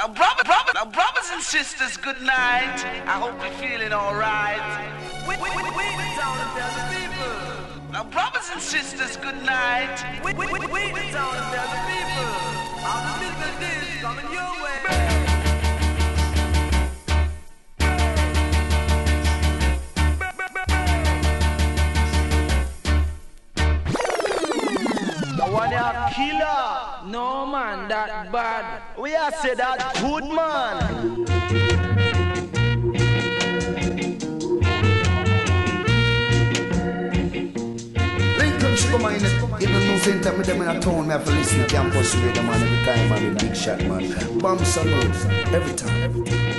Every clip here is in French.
Now, brother, brother, now, brothers and sisters, good night. I hope you're feeling alright. We, we, we, we the and tell the people. Now, brothers and sisters, good night. We, we, we, we the tell the people. All the business is coming your way. one a killer. No man, that bad. We are say that good man. come on, even no same time with them in a town, me have to listen to campus radio, man, every time, man, big shot, man. Bomb salute, every time. Every time.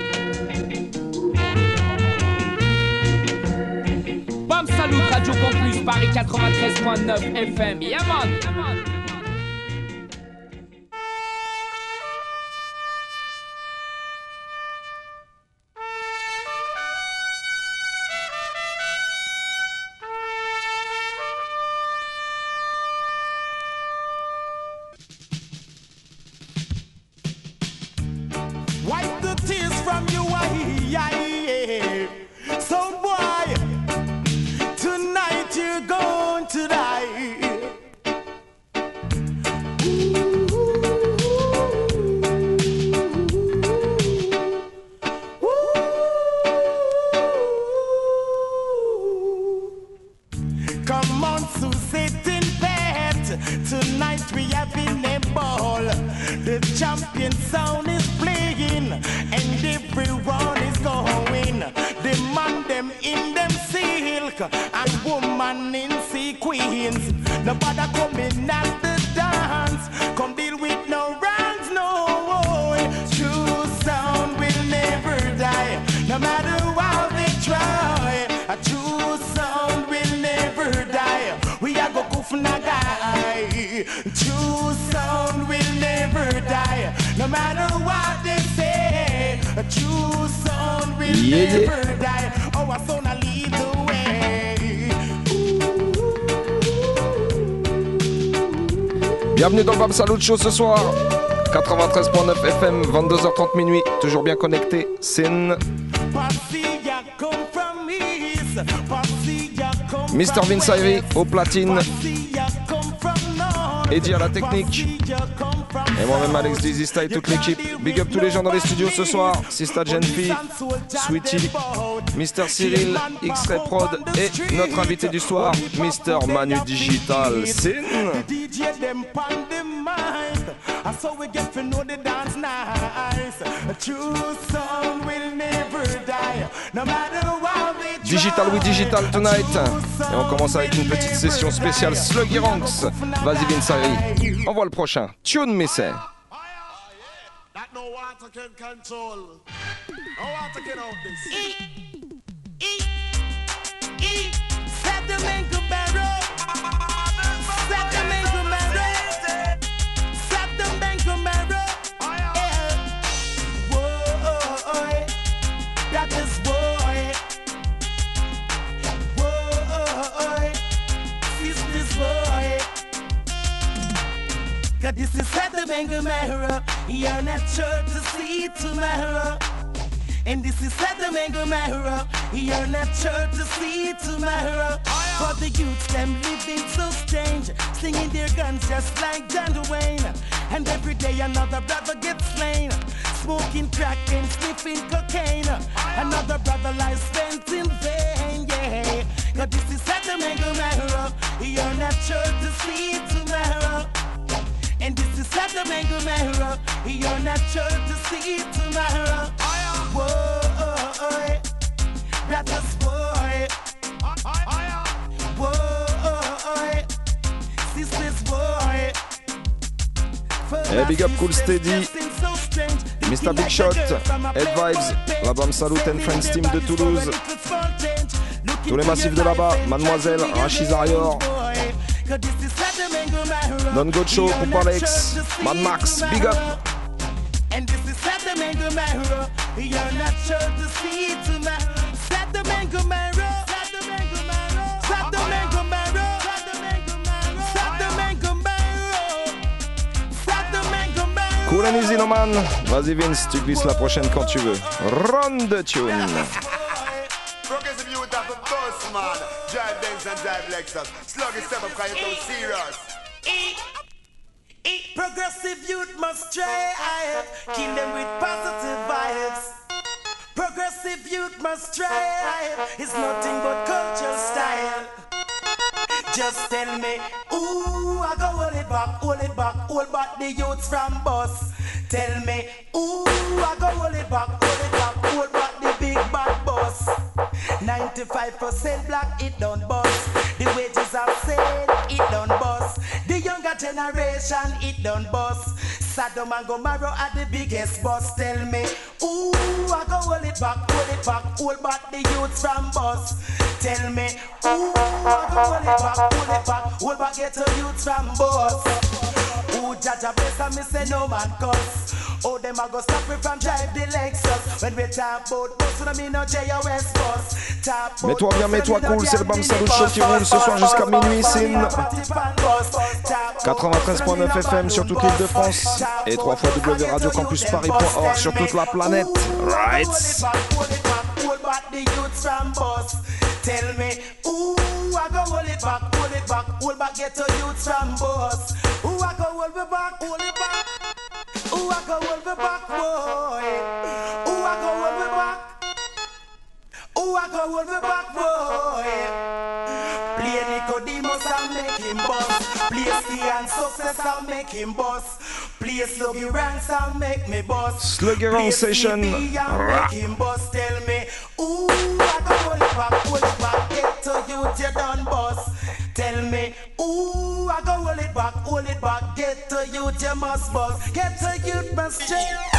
Bam Salut, Radio Campus, Paris 93.9 FM. Yeah, man. Bienvenue Show ce soir. 93.9 FM, 22h30 minuit, toujours bien connecté. Sin. Mr. Vince Irie au platine. Eddie à la technique. Et moi-même Alex Dizista et toute l'équipe. Big up tous les gens dans les studios ce soir. Sista Genfi, Sweetie, Mr. Cyril, X-Ray Prod et notre invité du soir, Mr. Manu Digital. Sin. Digital We Digital Tonight. Et on commence avec une petite session spéciale Sluggy Ranks. Vas-y Vinsari, envoie le prochain. Tune no water can control. No water can hold this. E, E, E, set the man, Cabarro. Set the Sediment is at the Mangamara. You're not sure to see tomorrow. And this is at the Mangamara. You're not sure to see tomorrow. For the youths, them living so strange. Slinging their guns just like John Wayne. And every day another brother gets slain. Smoking crack and sniffing cocaine. Another brother lies spent in vain, yeah. Cause this is at the. You're not sure to see tomorrow. And this is at the mango mirror. You're not sure to see tomorrow. Whoa, brothers, boy. Whoa, sisters, boy. Hey, big up Cool Steady, Mr. Big Shot, Head Vibes, la Bam Salut and Friends Team de Toulouse, tous les massifs de là-bas, Mademoiselle, Rachid Arior, Non Go Show, Coupe Alex, Mad Max, Big Up. And this is at the Mango Marrow. You're not sure to see it tonight. Set the Mango Marrow. Set the Mango Marrow. Set the Mango Marrow. Set the Mango Marrow. Set the Mango Marrow. Set the Mango Marrow. Cool and easy, no man. Vas-y, Vince, tu glisses la prochaine quand tu veux. Run the tune. Progressive youth man. Drive and drive Lexus. Slug it step up, cause you're too serious. Progressive youth must try, oh, I have kill them with positive vibes. Progressive youth must try, it's nothing but cultural style. Just tell me, ooh, I go hold it back, hold it back, hold back the youths from bus. Tell me, ooh, I go hold it back, hold it back, hold back the big bad boss. 95% black, it don't bust. The wages are said, it done bust. The younger generation, it done bust. Saddam and Gomorrah are the biggest boss. Tell me, ooh, I go hold it back, hold it back, hold back the youths from bus. Tell me, ooh, I go hold it back, hold it back, hold back get the youths from bus. Ooh, Jaja bless and me say no man cuss. Oh, them a go stop me from drive the Lexus. When we talk about bus, when I mean no JOS bus. Talk about Mets-toi bien, mets-toi cool, c'est le Bam Salut Show qui roule ce soir jusqu'à minuit, bus, 93.9 FM sur toute l'île de France et 3 fois www.radiocampusparis.org sur toute la planète. Right. Tell me, I go hold it back, hold it back, hold back, get to youths from boss. Ooh, I go hold me back, hold it back. Ooh, I go hold me back, boy. Ooh, I go hold me back. Ooh, I go hold me back, boy. Play Nicodemus and make him bust. Place the and success and make him boss. Place Sluggy Ranks and make me boss. Sluggy Ranks session. Make him boss. Tell me, ooh, I don't want to push back. Get to you, you done boss. Tell me, ooh, I go hold it back, hold it back. Get to you, you must boss. Get to you, must change.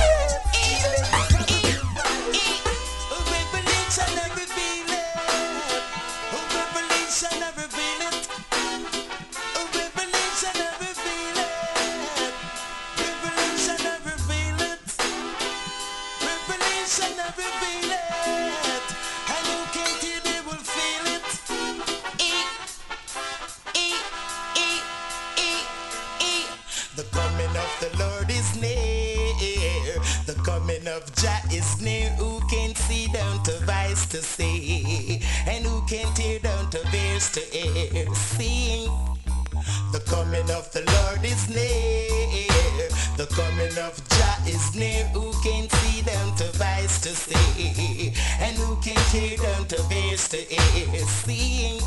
Of Jah is near. Who can see down to vice to see? And who can tear down to bears to air? Sing. The coming of the Lord is near. The coming of Jah is near. Who can see down to vice to see? And who can tear down to bears to air? Sing.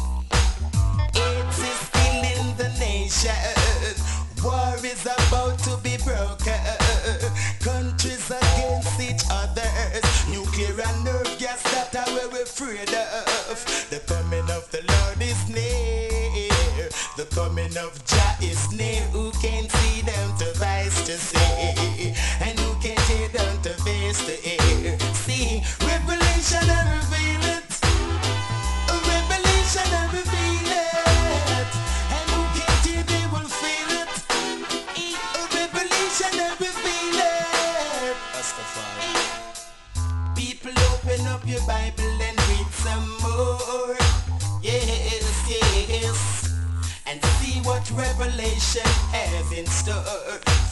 AIDS is killing the nation. War is about to be broken. Against each others. Nuclear and nerve gas that are where we're afraid of. The coming of the Lord is near. The coming of Jah is near. Who can see them to vice to see? And who can tear them to face to air? See, revelation and reveal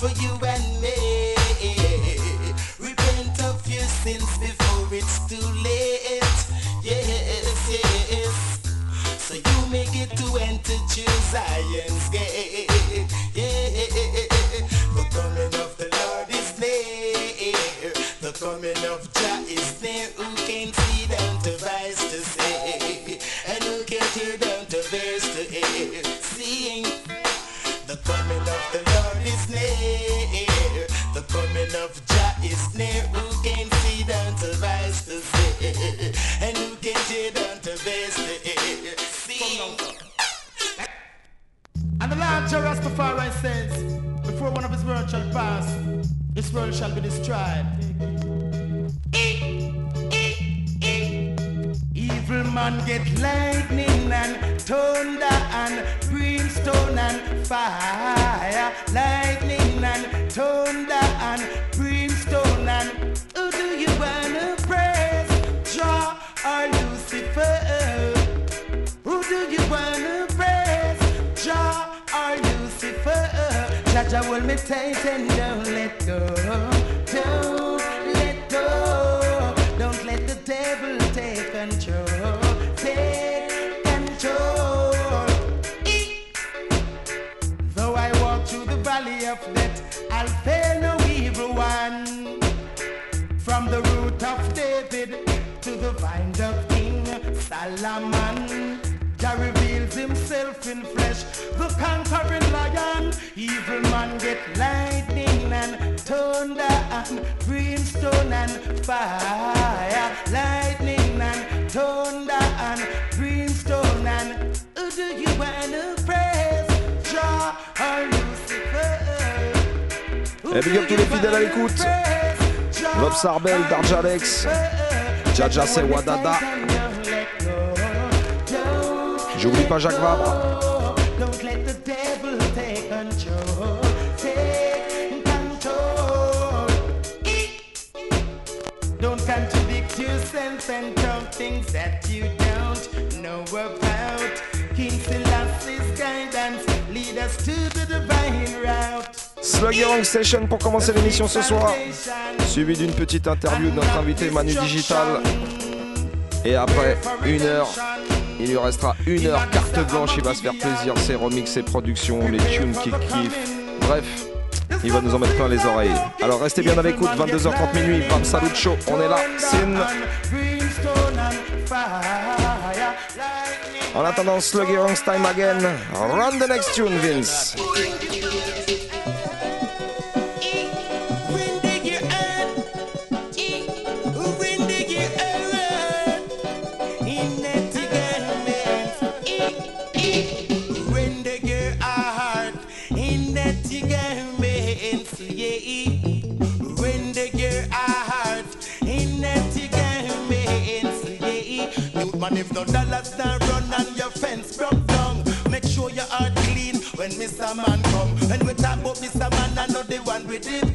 for you Don't contradict and things that you don't know about. King Station pour commencer l'émission ce soir, suivi d'une petite interview de notre invité Manu Digital. Et après une heure, il lui restera une heure carte blanche, il va se faire plaisir, ses remix, ses productions, les tunes qui kiffent. Bref, il va nous en mettre plein les oreilles. Alors restez bien à l'écoute, 22h30 minuit, Bam Salut Show, on est là, Sin. En attendant, Sluggy Wrong Time Again, run the next tune, Vince. no dollars not run and your fence broke down. Make sure your heart clean when Mr. Man come. When we talk about Mr. Man, I know the one we it.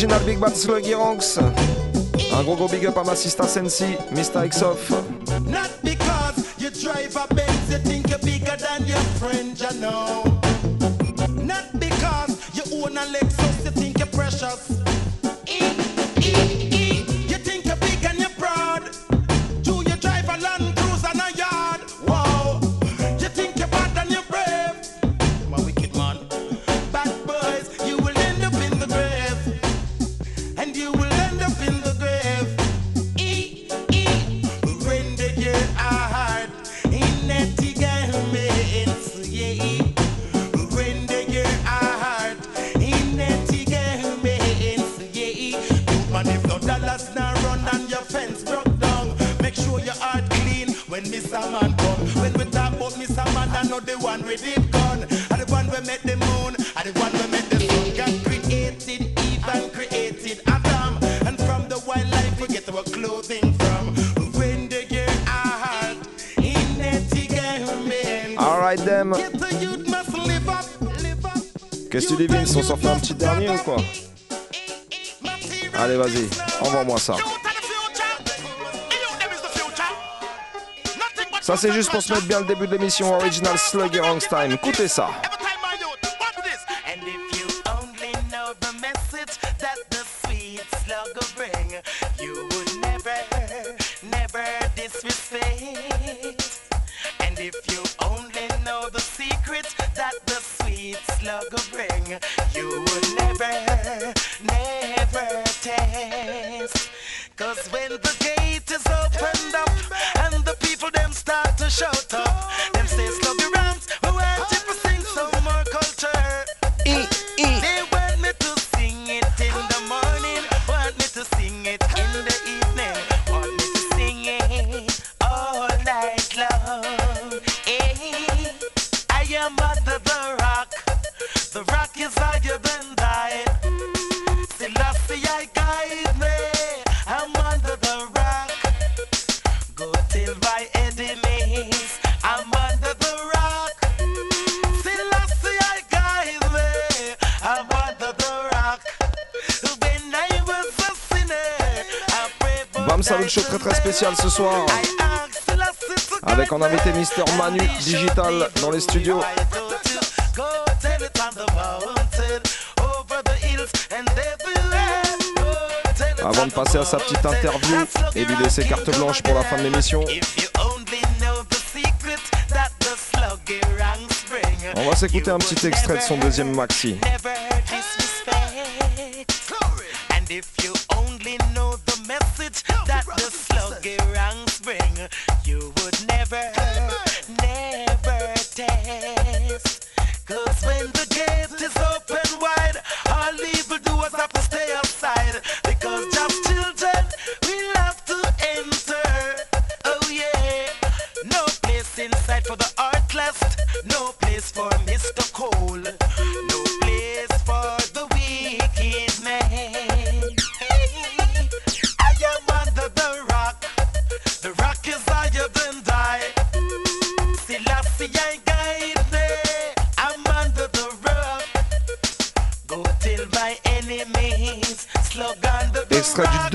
original Big Bad Slug Ronx. Un gros gros big up à ma sista Sensi, Mr. Xoff. Not because you drive a Benz, you think you're bigger than your friend, you know. Not because you own a Lexus, you think you're precious. Kings, on s'en fait un petit dernier ou quoi Allez, vas-y, envoie-moi ça. Ça, c'est juste pour se mettre bien le début de l'émission Original Slugger Time. Écoutez ça. Manu Digital dans les studios. Avant de passer à sa petite interview et lui laisser carte blanche pour la fin de l'émission. On va s'écouter un petit extrait de son deuxième maxi.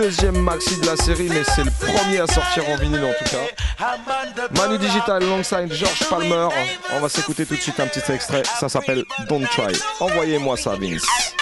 deuxième maxi de la série, mais c'est le premier à sortir en vinyle en tout cas. Manu Digital alongside George Palmer. On va s'écouter tout de suite un petit extrait, ça s'appelle Don't Try. Envoyez-moi ça, Vince.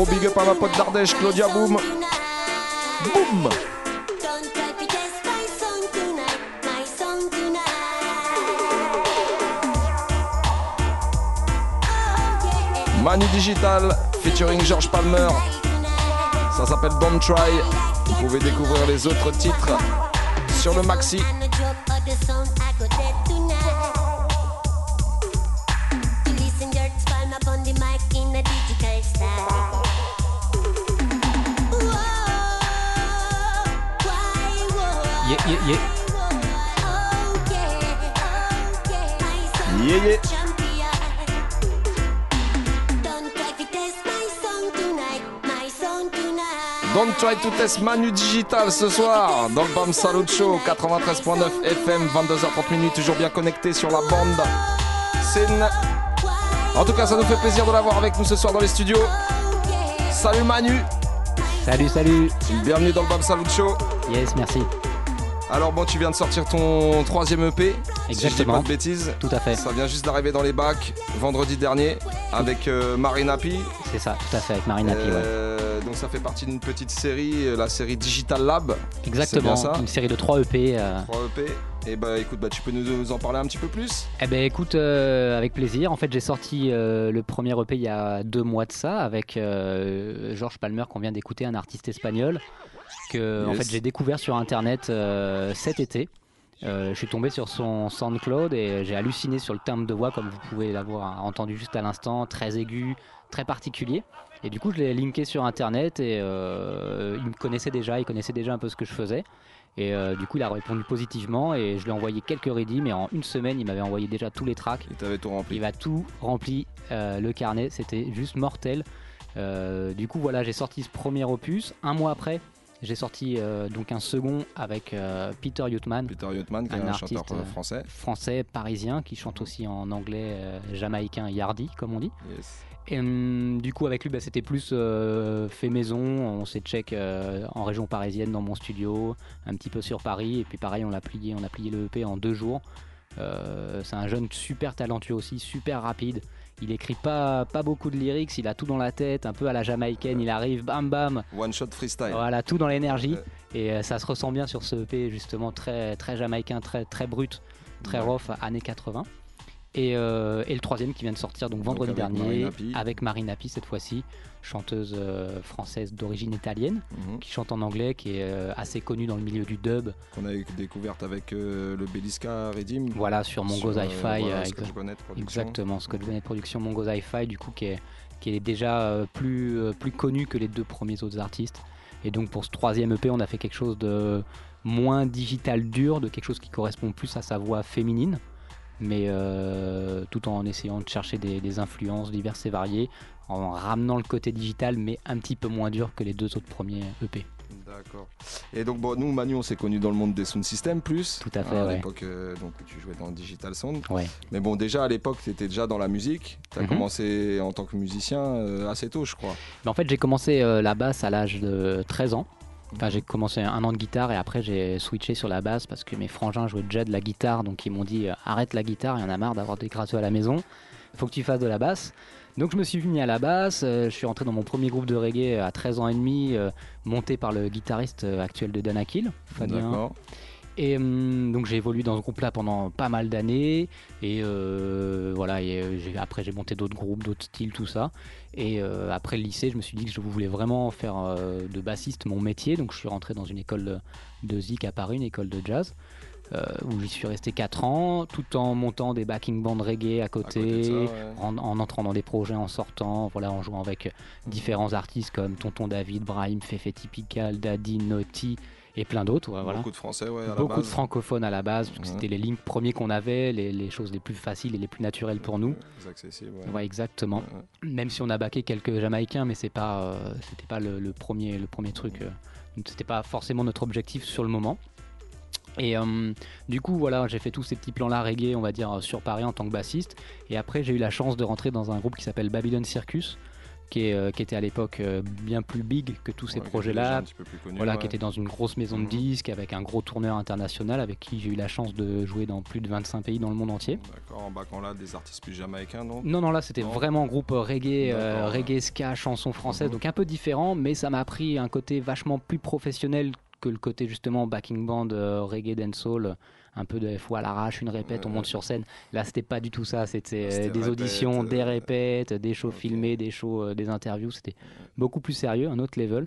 Gros big up à ma pote d'Ardèche, Claudia Boom. Boom Manu Digital featuring George Palmer. Ça s'appelle Don't Try. Vous pouvez découvrir les autres titres sur le maxi to test Manu Digital ce soir dans le Bam Salut Show 93.9 FM 22h30 minutes toujours bien connecté sur la bande. C'est une- En tout cas, ça nous fait plaisir de l'avoir avec nous ce soir dans les studios. Salut Manu. Salut, salut. Bienvenue dans le Bam Salut Show. Yes, merci. Alors bon, tu viens de sortir ton troisième EP. Si je dis Exactement. pas de bêtises. Tout à fait. Ça vient juste d'arriver dans les bacs vendredi dernier avec euh, Marina P. C'est ça, tout à fait, avec Marina Pi, ouais. Euh, Donc ça fait partie d'une petite série, euh, la série Digital Lab. Exactement, ça une série de 3 EP. euh. 3 EP. Et bah écoute, bah, tu peux nous, nous en parler un petit peu plus? Eh ben écoute, euh, avec plaisir. En fait, j'ai sorti euh, le premier EP il y a deux mois de ça avec euh, Georges Palmer qu'on vient d'écouter, un artiste espagnol que en fait j'ai découvert sur internet cet été. Je suis tombé sur son SoundCloud et j'ai halluciné sur le timbre de voix comme vous pouvez l'avoir entendu juste à l'instant, très aigu, très particulier. Et du coup, je l'ai linké sur internet et euh, il me connaissait déjà, il connaissait déjà un peu ce que je faisais. Et euh, du coup, il a répondu positivement et je lui ai envoyé quelques ready, mais en une semaine, il m'avait envoyé déjà tous les tracks. Il t'avait tout rempli. Il m'a tout rempli euh, le carnet, c'était juste mortel. Du coup, voilà, j'ai sorti ce premier opus. Un mois après, j'ai sorti euh, donc un second avec euh, Peter Yutman. Peter Yutman, qui est un chanteur, euh, français. français parisien qui chante aussi en anglais jamaïcain yardi, comme on dit. Yes. Et hum, du coup, avec lui, bah, c'était plus euh, fait maison. On s'est check euh, en région parisienne dans mon studio, un petit peu sur Paris. Et puis pareil, on l'a plié, on a plié le EP en deux jours. Euh, c'est un jeune super talentueux aussi, super rapide. Il écrit pas, pas beaucoup de lyrics, il a tout dans la tête, un peu à la jamaïcaine. Il arrive, bam bam. One shot freestyle. Voilà, tout dans l'énergie. Et ça se ressent bien sur ce EP, justement, très, très jamaïcain, très, très brut, très rough, années 80. Et, euh, et le troisième qui vient de sortir donc vendredi avec dernier avec Marina Pi cette fois-ci, chanteuse euh, française d'origine italienne, Mhm. qui chante en anglais, qui est euh, assez connue dans le milieu du dub. Qu'on a découverte avec le Beliska Redim. Voilà, sur Mongo's euh, Hi-Fi. voilà, euh, Scotch exa- Bonnet Production. Exactement, Scotch Bonnet Production, Mongo's Hi-Fi, du coup, qui est, qui est déjà plus, plus connu que les deux premiers autres artistes. Et donc, pour ce troisième EP, on a fait quelque chose de moins digital dur, de quelque chose qui correspond plus à sa voix féminine, mais euh, tout en essayant de chercher des, des influences diverses et variées, en ramenant le côté digital, mais un petit peu moins dur que les deux autres premiers EP. D'accord. Et donc, bon, nous, Manu, on s'est connus dans le monde des sound systems plus. Tout à fait, à ouais. l'époque, euh, donc, tu jouais dans le Digital Sound. Ouais. Mais bon, déjà, à l'époque, tu étais déjà dans la musique. Tu as Mhm. commencé en tant que musicien euh, assez tôt, je crois. Mais en fait, j'ai commencé euh, la basse à l'âge de 13 ans. Enfin, j'ai commencé un an de guitare et après j'ai switché sur la basse parce que mes frangins jouaient déjà de la guitare, donc ils m'ont dit euh, arrête la guitare, il y en a marre d'avoir des gratteux à la maison, faut que tu fasses de la basse. Donc je me suis mis à la basse, euh, je suis rentré dans mon premier groupe de reggae à 13 ans et demi, euh, monté par le guitariste euh, actuel de Danakil, Fabien. Et hum, donc j'ai évolué dans ce groupe-là pendant pas mal d'années. Et euh, voilà, et, euh, après j'ai monté d'autres groupes, d'autres styles, tout ça. Et euh, après le lycée, je me suis dit que je voulais vraiment faire euh, de bassiste mon métier. Donc je suis rentré dans une école de, de zik à Paris, une école de jazz. euh, où j'y suis resté 4 ans, tout en montant des backing bands reggae à côté, côté de ça, ouais. en, en entrant dans des projets, en sortant, voilà, en jouant avec différents artistes comme Tonton David, Brahim, Fefe Typical, Daddy, Naughty et plein d'autres. ouais, voilà. Beaucoup de français, ouais, à la Beaucoup de francophones à la base, parce que Ouais. c'était les lignes premiers qu'on avait, les, les choses les plus faciles et les plus naturelles pour nous. C'est accessible, ouais. Ouais, exactement. Même si on a baqué quelques Jamaïcains, mais c'est pas, euh, c'était pas le, le premier, le premier truc. euh, c'était pas forcément notre objectif sur le moment. Et euh, du coup, voilà, j'ai fait tous ces petits plans-là reggae, on va dire, sur Paris en tant que bassiste. Et après, j'ai eu la chance de rentrer dans un groupe qui s'appelle Babylon Circus, qui, est, euh, qui était à l'époque euh, bien plus big que tous ces Ouais, projets-là. voilà, ouais. qui était dans une grosse maison de disques, avec un gros tourneur international, avec qui j'ai eu la chance de jouer dans plus de 25 pays dans le monde entier. D'accord, en baquant là des artistes plus jamaïcains, non? Non, non, là c'était vraiment groupe reggae, euh, ouais. reggae, ska, chanson française, Mhm. donc un peu différent, mais ça m'a appris un côté vachement plus professionnel que le côté justement backing band, euh, reggae, dancehall, un peu de fois à l'arrache, une répète, on monte sur scène. Là c'était pas du tout ça, c'était euh, des auditions, des euh, répètes, des shows filmés, des shows, euh, des interviews, c'était beaucoup plus sérieux, un autre level.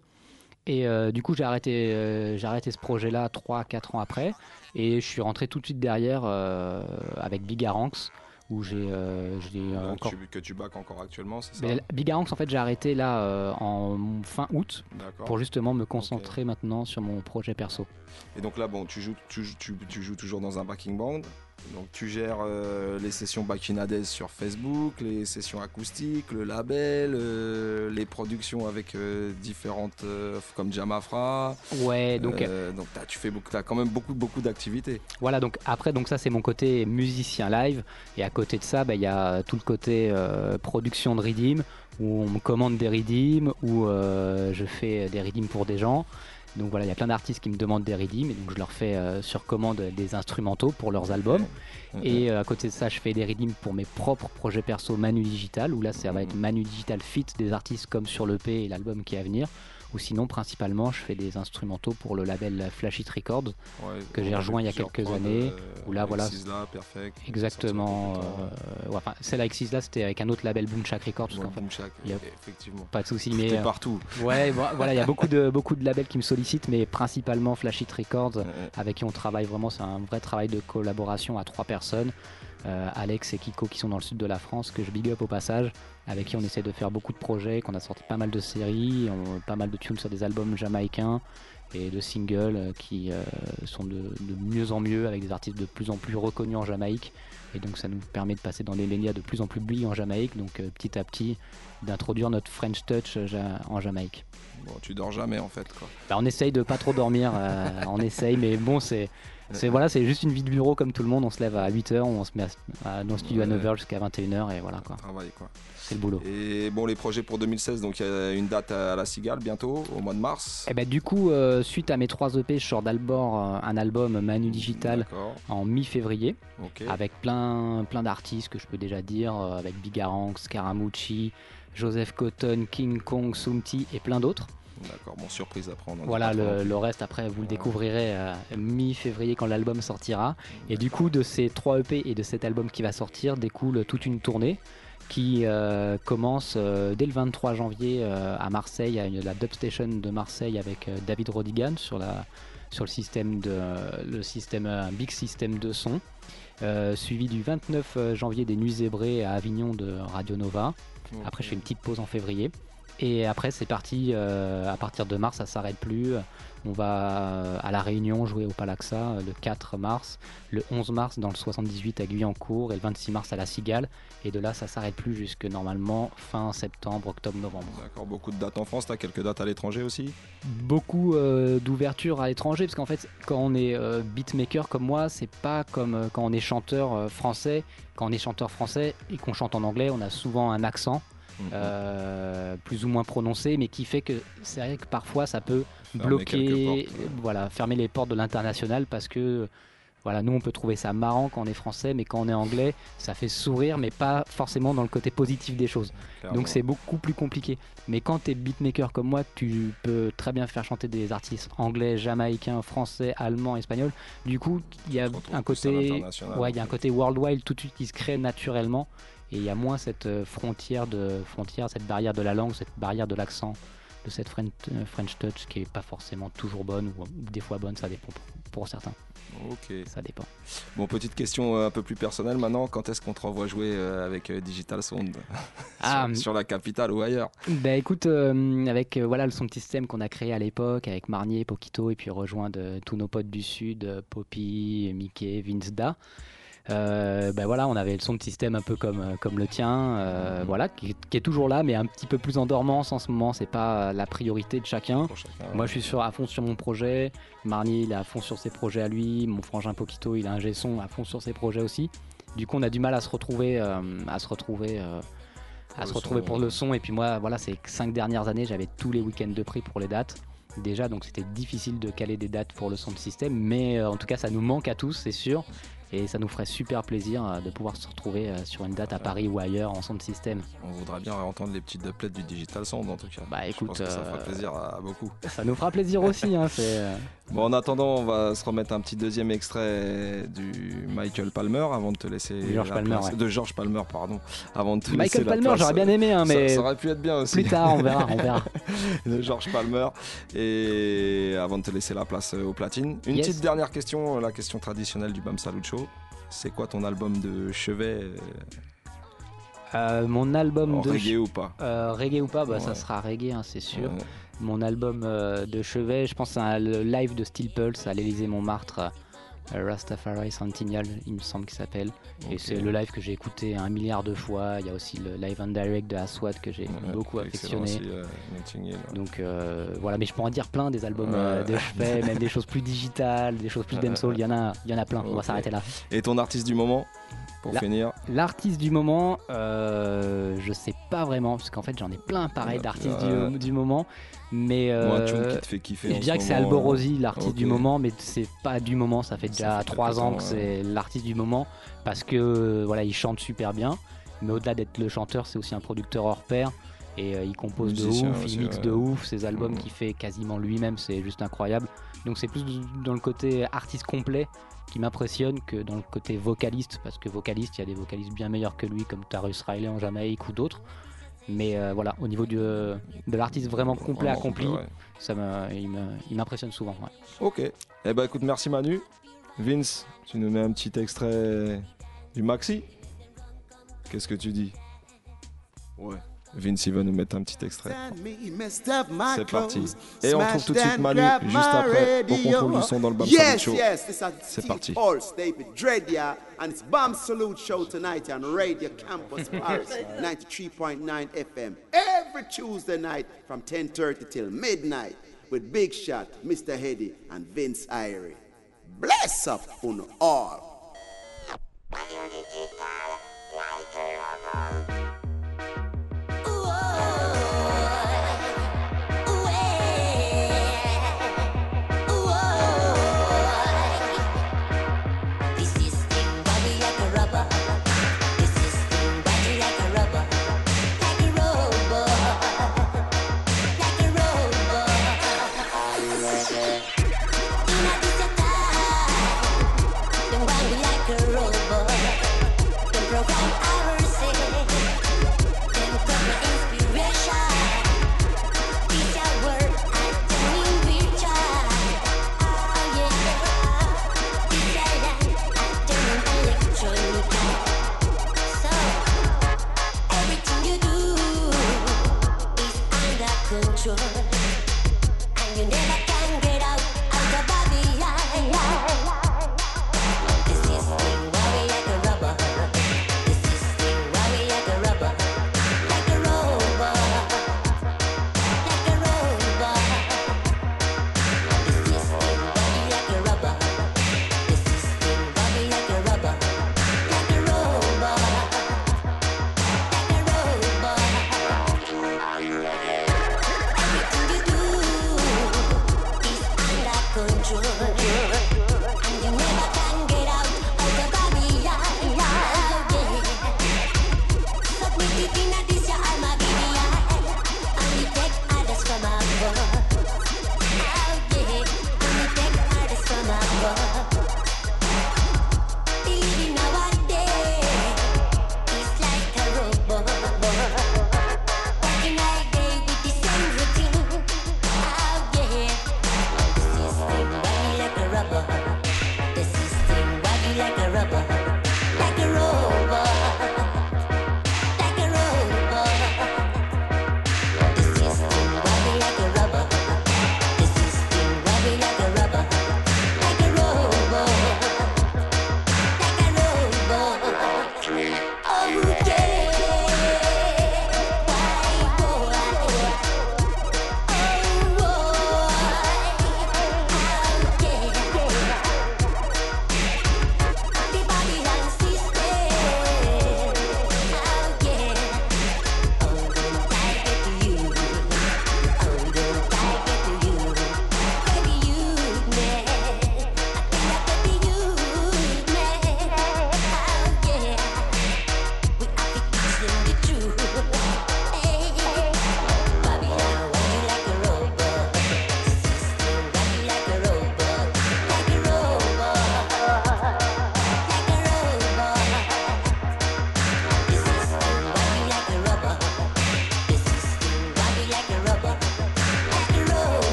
Et euh, du coup, j'ai arrêté, euh, j'ai arrêté ce projet-là 3-4 ans après. Et je suis rentré tout de suite derrière euh, avec Bigaranx, où j'ai euh, euh, Donc, encore. tu- que tu bacs encore actuellement, c'est ça Mais Bigaranx, en fait, j'ai arrêté là euh, en fin août pour justement me concentrer maintenant sur mon projet perso. Et donc là, bon, tu joues, tu, joues- tu- tu joues toujours dans un backing band. Donc tu gères euh, les sessions Bakinades sur Facebook, les sessions acoustiques, le label, euh, les productions avec euh, différentes comme Jamafra. Ouais, donc tu fais beaucoup, as quand même beaucoup beaucoup d'activités. Voilà, donc après, donc ça c'est mon côté musicien live, et à côté de ça, bah, il y a tout le côté production de redeem, où on me commande des redeem, où je fais des redeem pour des gens. Donc voilà, il y a plein d'artistes qui me demandent des redeem, et donc je leur fais euh, sur commande des instrumentaux pour leurs albums. Et euh, à côté de ça, je fais des redeem pour mes propres projets perso Manu Digital, où là ça va être Manu Digital Fit des artistes comme sur l'EP et l'album qui est à venir. Ou sinon, principalement, je fais des instrumentaux pour le label Flash It Records, Ouais, que j'ai rejoint il y a quelques années. euh, où là, voilà. Sisla, Perfect, Exactement. euh, ouais, enfin, celle avec Sisla, c'était avec un autre label Boomshak Records. parce Ouais, qu'en fait, Boomshak, il y a effectivement. Pas de souci, Tout mais est euh, partout. Ouais, voilà, il y a beaucoup de beaucoup de labels qui me sollicitent, mais principalement Flash It Records, avec qui on travaille vraiment. C'est un vrai travail de collaboration à trois personnes. Euh, Alex et Kiko qui sont dans le sud de la France, que je big up au passage, avec qui on essaie de faire beaucoup de projets, qu'on a sorti pas mal de séries, on- pas mal de tunes sur des albums jamaïcains et de singles euh, qui euh, sont de, de mieux en mieux avec des artistes de plus en plus reconnus en Jamaïque. Et donc ça nous permet de passer dans des lénias de plus en plus big en Jamaïque, donc euh, petit à petit d'introduire notre French Touch ja- en Jamaïque. Bon, tu dors jamais en fait quoi. Bah, on essaye de pas trop dormir, euh, on essaye, mais bon, c'est. C'est voilà, c'est juste une vie de bureau comme tout le monde. On se lève à 8h, on se met à- à- dans le studio à Ouais. 9h jusqu'à 21h et voilà quoi. Travail quoi. C'est le boulot. Et bon, les projets pour 2016, donc il y a une date à la Cigale bientôt, au mois de mars. Et ben du coup, euh, suite à mes 3 EP, je sors d'abord euh, un album Manu Digital en mi-février, avec plein, plein d'artistes que je peux déjà dire, euh, avec Bigaranx, Scaramucci, Joseph Cotton, King Kong, Sumti et plein d'autres. D'accord, bon, surprise à prendre. Voilà, le, le reste après vous le découvrirez euh, mi-février quand l'album sortira. Et du coup, de ces 3 EP et de cet album qui va sortir découle toute une tournée qui euh, commence euh, dès le 23 janvier à Marseille, à une- la Dub Station de Marseille avec David Rodigan sur, la, sur le système de le système un big système de son. Suivi du 29 janvier des Nuits Zébrées à Avignon de Radio Nova. Après, je fais une petite pause en février. Et après, c'est parti. euh, à partir de mars, ça s'arrête plus. On va euh, à La Réunion jouer au Palaxa euh, le 4 mars, le 11 mars dans le 78 à Guyancourt et le 26 mars à La Cigale. Et de là, ça s'arrête plus jusque normalement fin septembre, octobre, novembre. D'accord, beaucoup de dates en France, t'as quelques dates à l'étranger aussi? Beaucoup euh, d'ouverture à l'étranger parce qu'en fait, quand on est euh, beatmaker comme moi, c'est pas comme quand on est chanteur français. Quand on est chanteur français et qu'on chante en anglais, on a souvent un accent. Euh, plus ou moins prononcé, mais qui fait que c'est vrai que parfois ça peut Fermer bloquer, voilà, fermer les portes de l'international parce que voilà, nous on peut trouver ça marrant quand on est français, mais quand on est anglais, ça fait sourire, mais pas forcément dans le côté positif des choses. Clairement. Donc c'est beaucoup plus compliqué. Mais quand tu es beatmaker comme moi, tu peux très bien faire chanter des artistes anglais, jamaïcains, français, allemands, espagnols. Du coup, il y a un côté, ouais, il y a un côté worldwide tout de suite qui se crée naturellement, et il y a moins cette euh, frontière de frontière, cette barrière de la langue, cette barrière de l'accent, de cette French, euh, French touch qui est pas forcément toujours bonne ou, des fois bonne, ça dépend pour, pour certains. Ok. Ça dépend. Bon, petite question euh, un peu plus personnelle maintenant. Quand est-ce qu'on te revoit jouer avec Digital Sound? Ah, sur, sur la capitale ou ailleurs? Bah écoute, euh, avec euh, voilà le son système qu'on a créé à l'époque, avec Marnier, Pokito, et puis rejoint de tous nos potes du Sud, Poppy, Mickey, Vince Da. Euh, bah voilà, on avait le son de système un peu comme, euh, comme le tien, euh, voilà, qui, qui est toujours là, mais un petit peu plus en dormance en ce moment. C'est pas la priorité de chacun. Moi, je suis sur, à fond sur mon projet. Marnier, il est à fond sur ses projets à lui. Mon frangin Pokito, il a un G-son à fond sur ses projets aussi. Du coup, on a du mal à se retrouver, à se retrouver, à Pour se le retrouver son, pour ouais. le son. Et puis moi, voilà, ces cinq dernières années, j'avais tous les week-ends de prix pour les dates. Déjà, donc c'était difficile de caler des dates pour le son de système, mais euh, en tout cas, ça nous manque à tous, c'est sûr. Et ça nous ferait super plaisir euh, de pouvoir se retrouver euh, sur une date à Paris ou ailleurs en son système. On voudrait bien entendre les petites dubplates du Digital Sound en tout cas. Bah Je écoute, pense que ça fera euh, plaisir à, beaucoup. Ça nous fera plaisir aussi. Hein, c'est, Bon, en attendant, on va se remettre un petit deuxième extrait du Michael Palmer avant de te laisser. De George Palmer, place- ouais. De George Palmer, pardon. Avant de te Michael Palmer, j'aurais bien aimé, hein, mais Ça, aurait pu être bien aussi. plus tard, on verra, on verra. de George Palmer. Et avant de te laisser la place euh, au platine, une Yes. petite dernière question, la question traditionnelle du Bam Salut Show. C'est quoi ton album de chevet euh, Euh, mon album en de reggae ou pas? Euh, reggae ou pas, bah, Ouais. ça sera reggae, hein, c'est sûr. Ouais. Mon album euh, de chevet, je pense à le live de Steel Pulse à l'Elysée Montmartre, Rastafari Sentinel, il me semble qu'il s'appelle. Et c'est le live que j'ai écouté un milliard de fois. Il y a aussi le live en direct de Aswad que j'ai Ouais, beaucoup affectionné. aussi, euh, Notting Hill, ouais. Donc euh, voilà, mais je peux en dire plein des albums Ouais. euh, de chevet, même des choses plus digitales, des choses plus dancehall. Il y en a, il y en a plein. On va s'arrêter là. Et ton artiste du moment? Pour La- finir L'artiste du moment, euh, je sais pas vraiment, parce qu'en fait j'en ai plein pareil Ouais, d'artistes ouais. du, du moment. Mais Moi, euh, tune qui te fait kiffer je dirais que c'est Alborosi, euh, l'artiste du moment, mais c'est pas du moment, ça fait déjà fait trois quelques ans temps, que c'est l'artiste du moment, parce que voilà, il chante super bien. Mais au-delà d'être le chanteur, c'est aussi un producteur hors pair. Et euh, il compose de ouf, il mixe de ouf, ses albums Mhm. qu'il fait quasiment lui-même, c'est juste incroyable. Donc c'est plus dans le côté artiste complet qui m'impressionne que dans le côté vocaliste, parce que vocaliste, il y a des vocalistes bien meilleurs que lui, comme Tarus Riley en Jamaïque ou d'autres. Mais euh, voilà, au niveau du, euh, de l'artiste vraiment complet, Vraiment accompli, complet, ouais. ça me, il me- il m'impressionne souvent. ouais. Ok. Eh ben écoute, merci Manu. Vince, tu nous mets un petit extrait du maxi Qu'est-ce que tu dis? Ouais. Vince, il va nous mettre un petit extrait. C'est parti. Et on trouve tout de suite Manu juste après au contrôle du son dans le Bam Yes, Show. yes, this is C'est parti. Pulse, David Dredia, and it's Bomb Salute Show tonight on Radio Campus Paris, 93.9 FM, every Tuesday night from 10.30 till midnight with Big Shot, Mr. Heady, and Vince Irie. Bless up on all.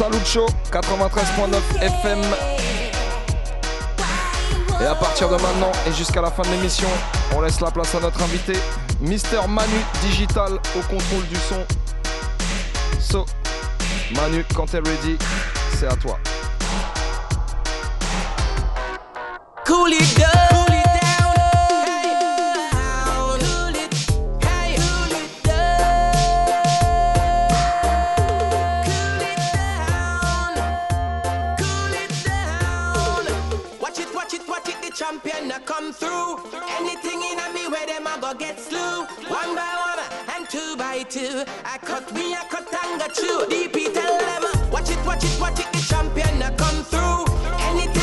Salucho 93.9 FM. Et à partir de maintenant et jusqu'à la fin de l'émission, on laisse la place à notre invité, Mister Manu Digital au contrôle du son. So, Manu, quand t'es ready, c'est à toi. Coolie. champion, I come through. Anything in me where them I go get slew. One by one and two by two. I cut me, I cut and two. you. DP tell them, watch it, watch it, watch it. The champion, I come through. Anything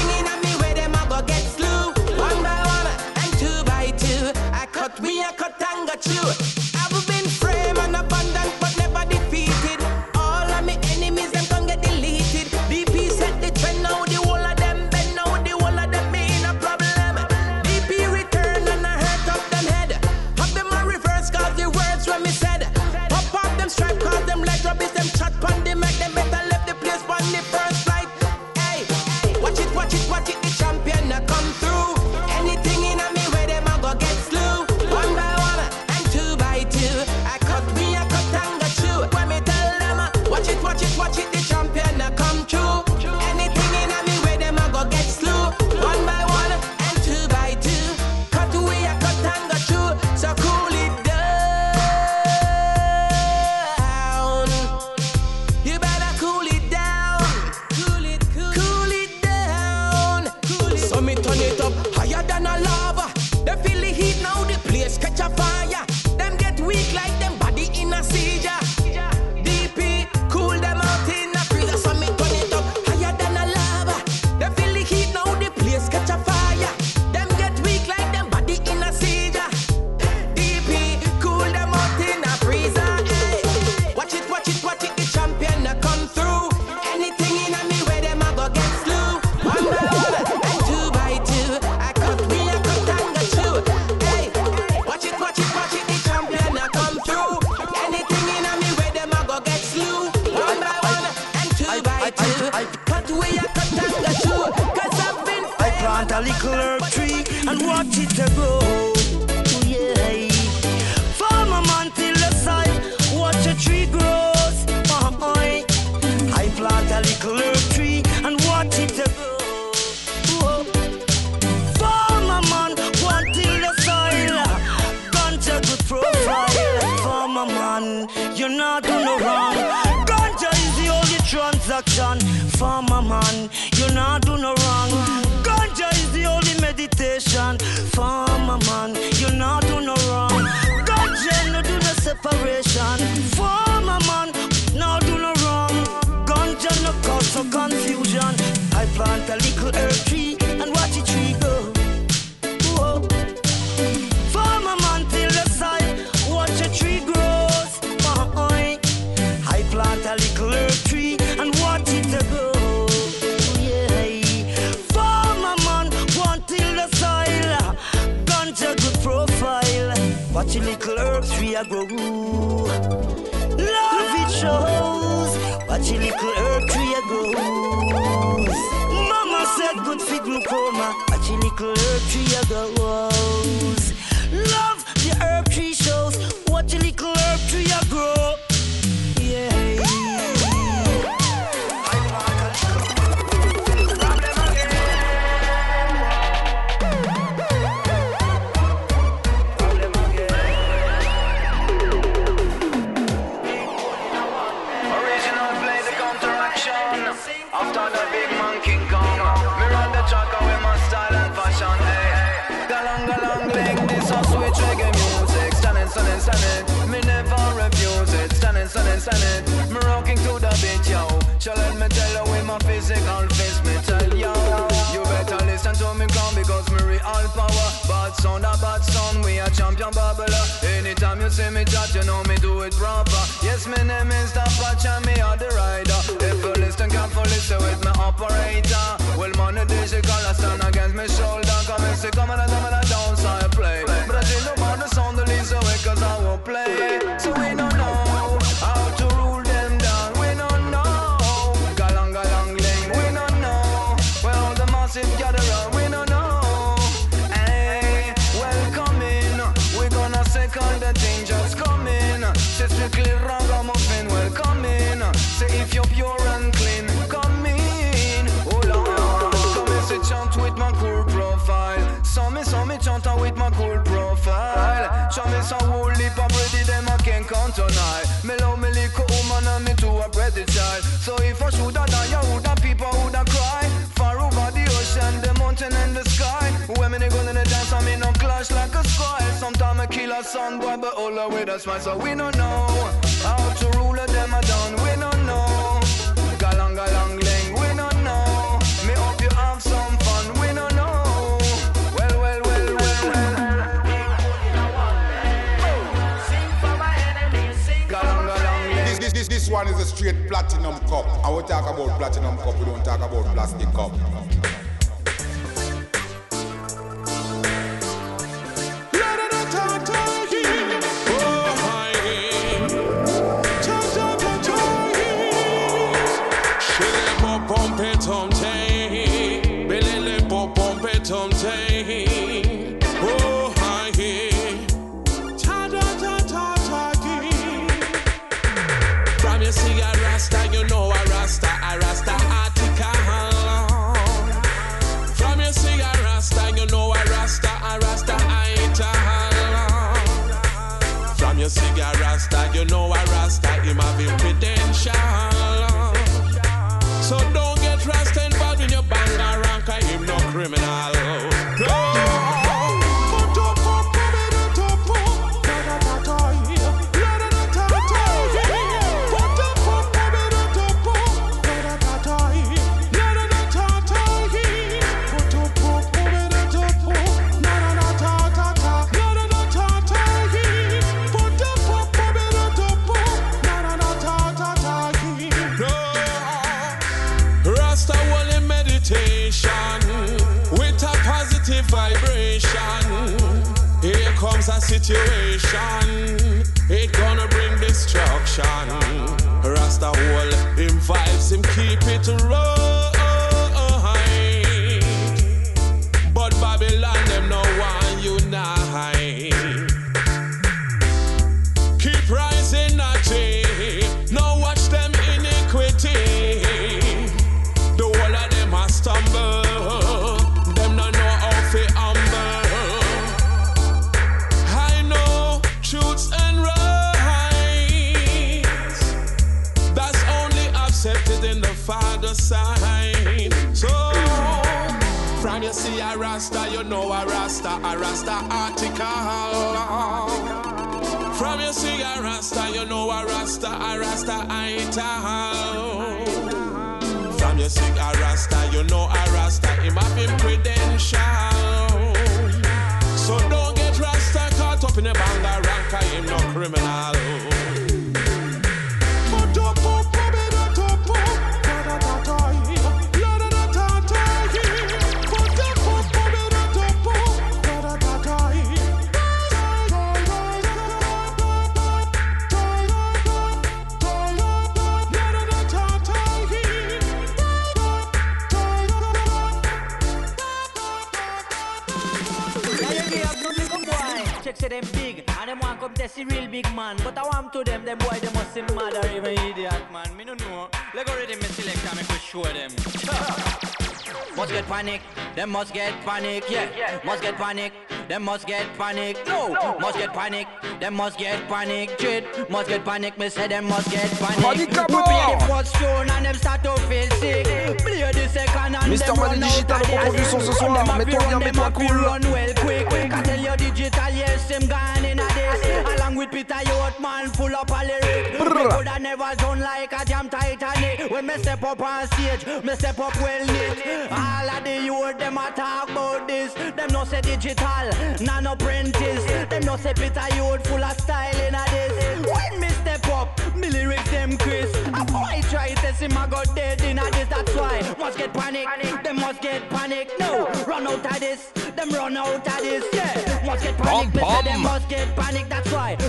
Check say them big and them want come test real big man. But I want to them, them boy they must seem mad or even idiot man. Me no know. Let go ready me select and me go show them. Must get panic, them must get panic, yeah. Must get panic, them must get panic, no. Must get panic, them must get panic, shit. Must get panic, me say them must get panic. Panic We play the first tune and them start to feel sick. Play the second and Mister them Manu run out Digital of au contrôle du son ce soir. Mets-toi bien, mets-toi cool. run well quick. I tell you digital, yes, him gone in a Along with Peter Yacht, man, full up a lyric. Me coulda never done like a jam Titanic. When me step up on stage, me step up well knit. All of the youth, them a talk about this. Them no say digital, none apprentice. Them no say Peter Yacht, full of style in a this. When me step up, me lyrics them Chris. A boy try test him, I got dead in a this. That's why must get panic. Them must get panic. No, run out of this. Them run out of this. Yeah, must get panic. Me say them must get panic.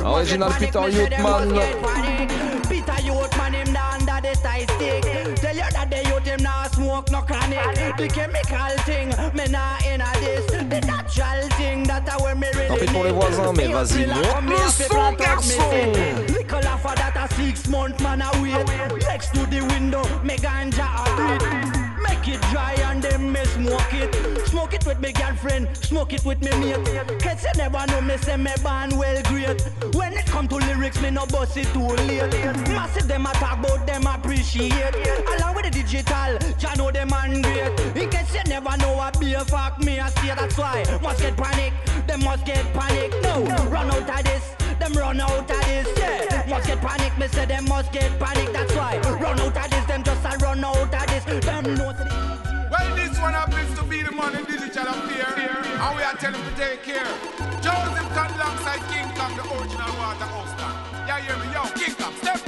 Original panic. Peter panic. Peter Yachtman, him da under the side stick. Tell you that the youth him nah smoke no chronic. The chemical thing, me nah in a this. The natural thing that I wear me really Tant pis pour les voisins, mais vas-y, monte le son, garçon. for that a six month man. Next to the window, me ganja a breathe. Make it dry and then me smoke it. Smoke it it with me girlfriend, smoke it with me mate. Cause you never know me say me born well great. When it come to lyrics, me no bust it too late. Massive them a talk about them appreciate. Along with the digital, ya know them man great. In case you never know a beer fuck me, I say that's why. Must get panic, them must get panic. No, run out of this. Them run out of this, yeah. Must get panic, me say them must get panic. That's why. Run out of this, them just a run out of this. Them know Well, this one happens to be the in digital up here, and we are telling to take care. Joseph Khan alongside King Kong, the original Waterhouse star. Yeah, hear me, yo, King Kong, step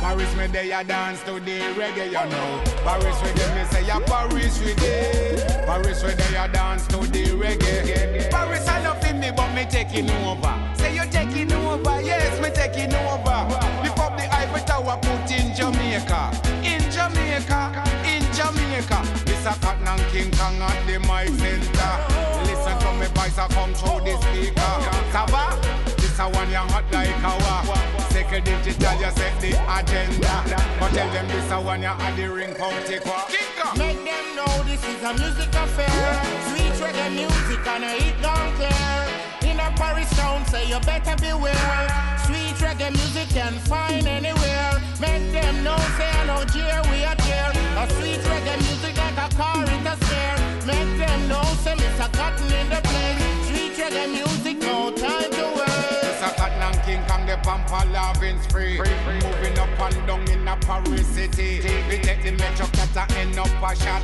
Paris me day, a dance to the reggae, you know. Paris day, me say a Paris day. Paris we day, a dance to the reggae. Paris I love me, but me taking over. Say you taking over, yes, me taking over. Lift up the Eiffel Tower, put in Jamaica, in Jamaica, in Jamaica. A Cotton and King Kong at the mic center. Listen to me voice a come through the speaker. Saba, this a one you hot like a wa. Second digital, you set the agenda. But tell them this a one you at the ring county qua. Make them know this is a music affair. Sweet reggae music and a hit don't clear. In a Paris town, say you better beware. Sweet reggae music can find anywhere. Make them know, say I know we are cheer. A sweet reggae music like a car in the stair. Make them know, say Mr. Cotton in the place. Sweet reggae music, no time King Kong, the pampa loving spree. Moving up and down in a Paris city. We take the metro cat and end up a shot.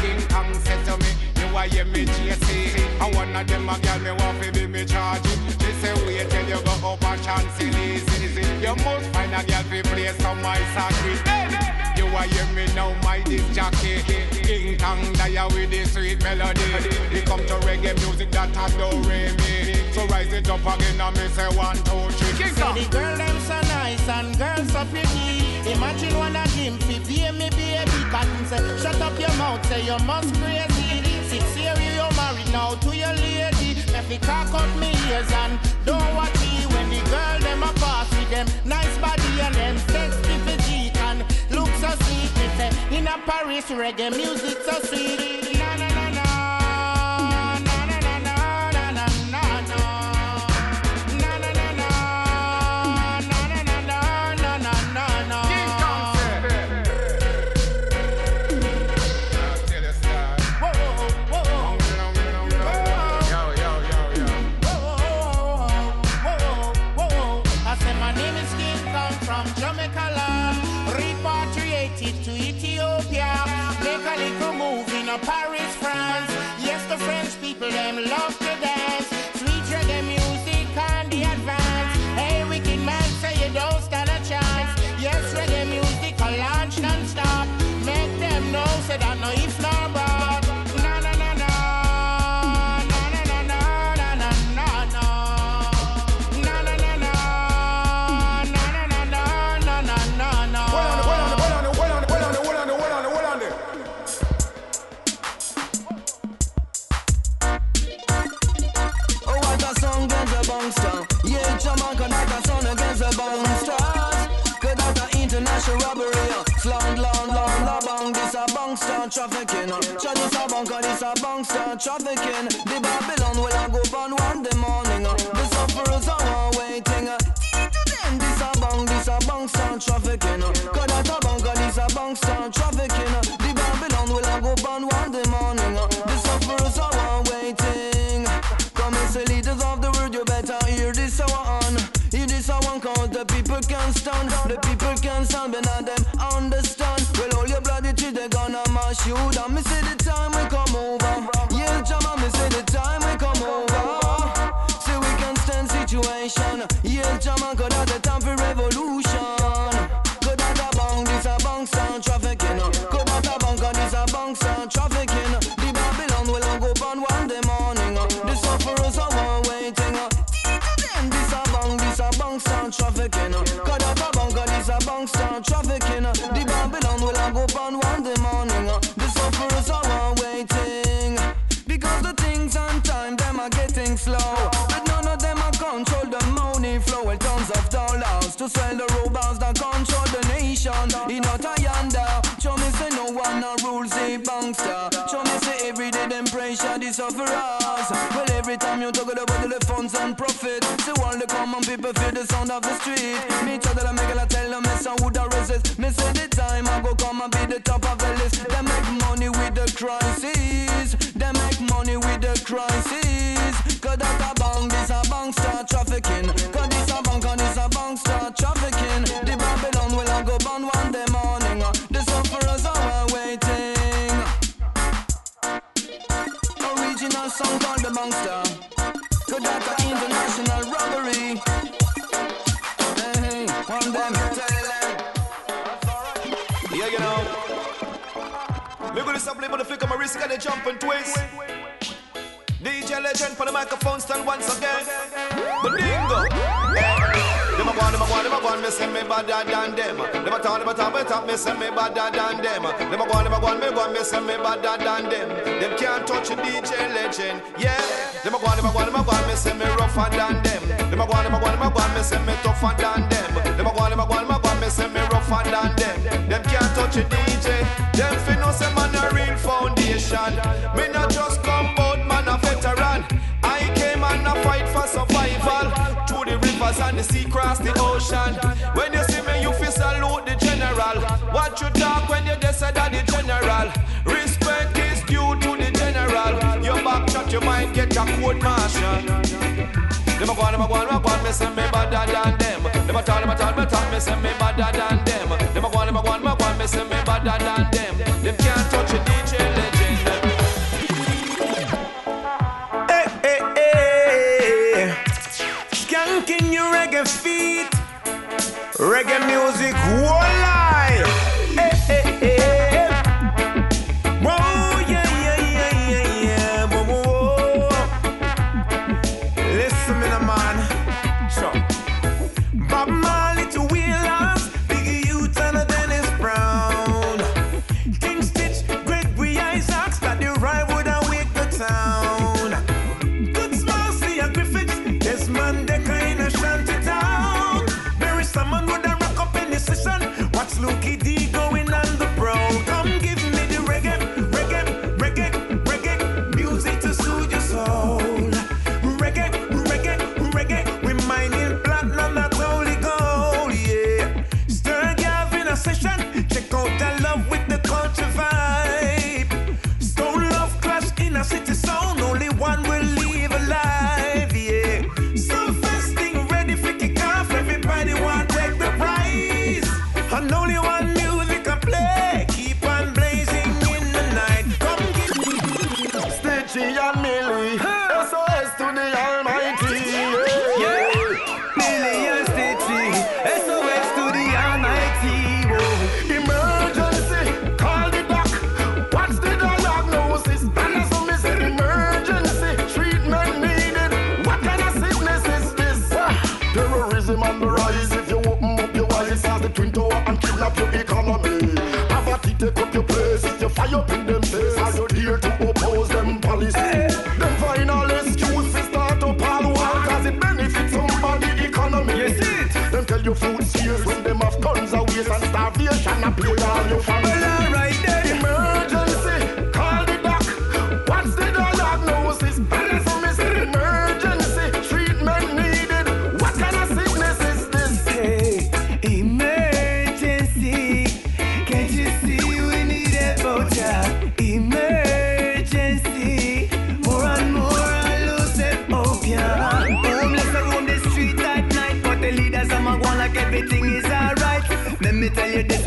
King Kong said to me, you are your me JC. And one of them a girl me want to be me charge. She say wait till you go up a chance easy. You must find a girl to play some my soccer. You are hear me now, my disc jockey. King Kong die with the sweet melody. We come to reggae music that adore me. So rise it up again and me say one, two, three. King Say Kong. the girl them so nice and girls so pretty. Imagine one of them fi pay me baby cotton say shut up your mouth say you must crazy. Six year you married now to your lady. Me fi cock up me ears and don't watch me when the girl them a pass with them nice body and them Paris reggae music so sweet. Trafficking. The Babylon Yeah. Me say me better than them. Them a go on, them a go on, me go on, me say me better than them. Them can't touch a DJ legend, yeah. Them a go on, them a go on, them a go on, me say me rougher than them. Them a go on, them a go on, them a go on, me say me tougher than them. Them a go on, them a go on, them a go on, me say me rougher than them. Them can't touch a DJ. Them fi know say man a real foundation. Me not just come out, man a veteran. I came and I fight for survival. Through the rivers and the sea, cross the ocean. When court martial. Them a go on, them a go on, them a go on, me say me better than them. Them a talk, them a talk, a talk, me say me better than them. Them a go on, them a go on, them a go on, me say me better than them. Them can't touch a DJ legend. Hey, hey, hey. Skanking your reggae feet. Reggae music,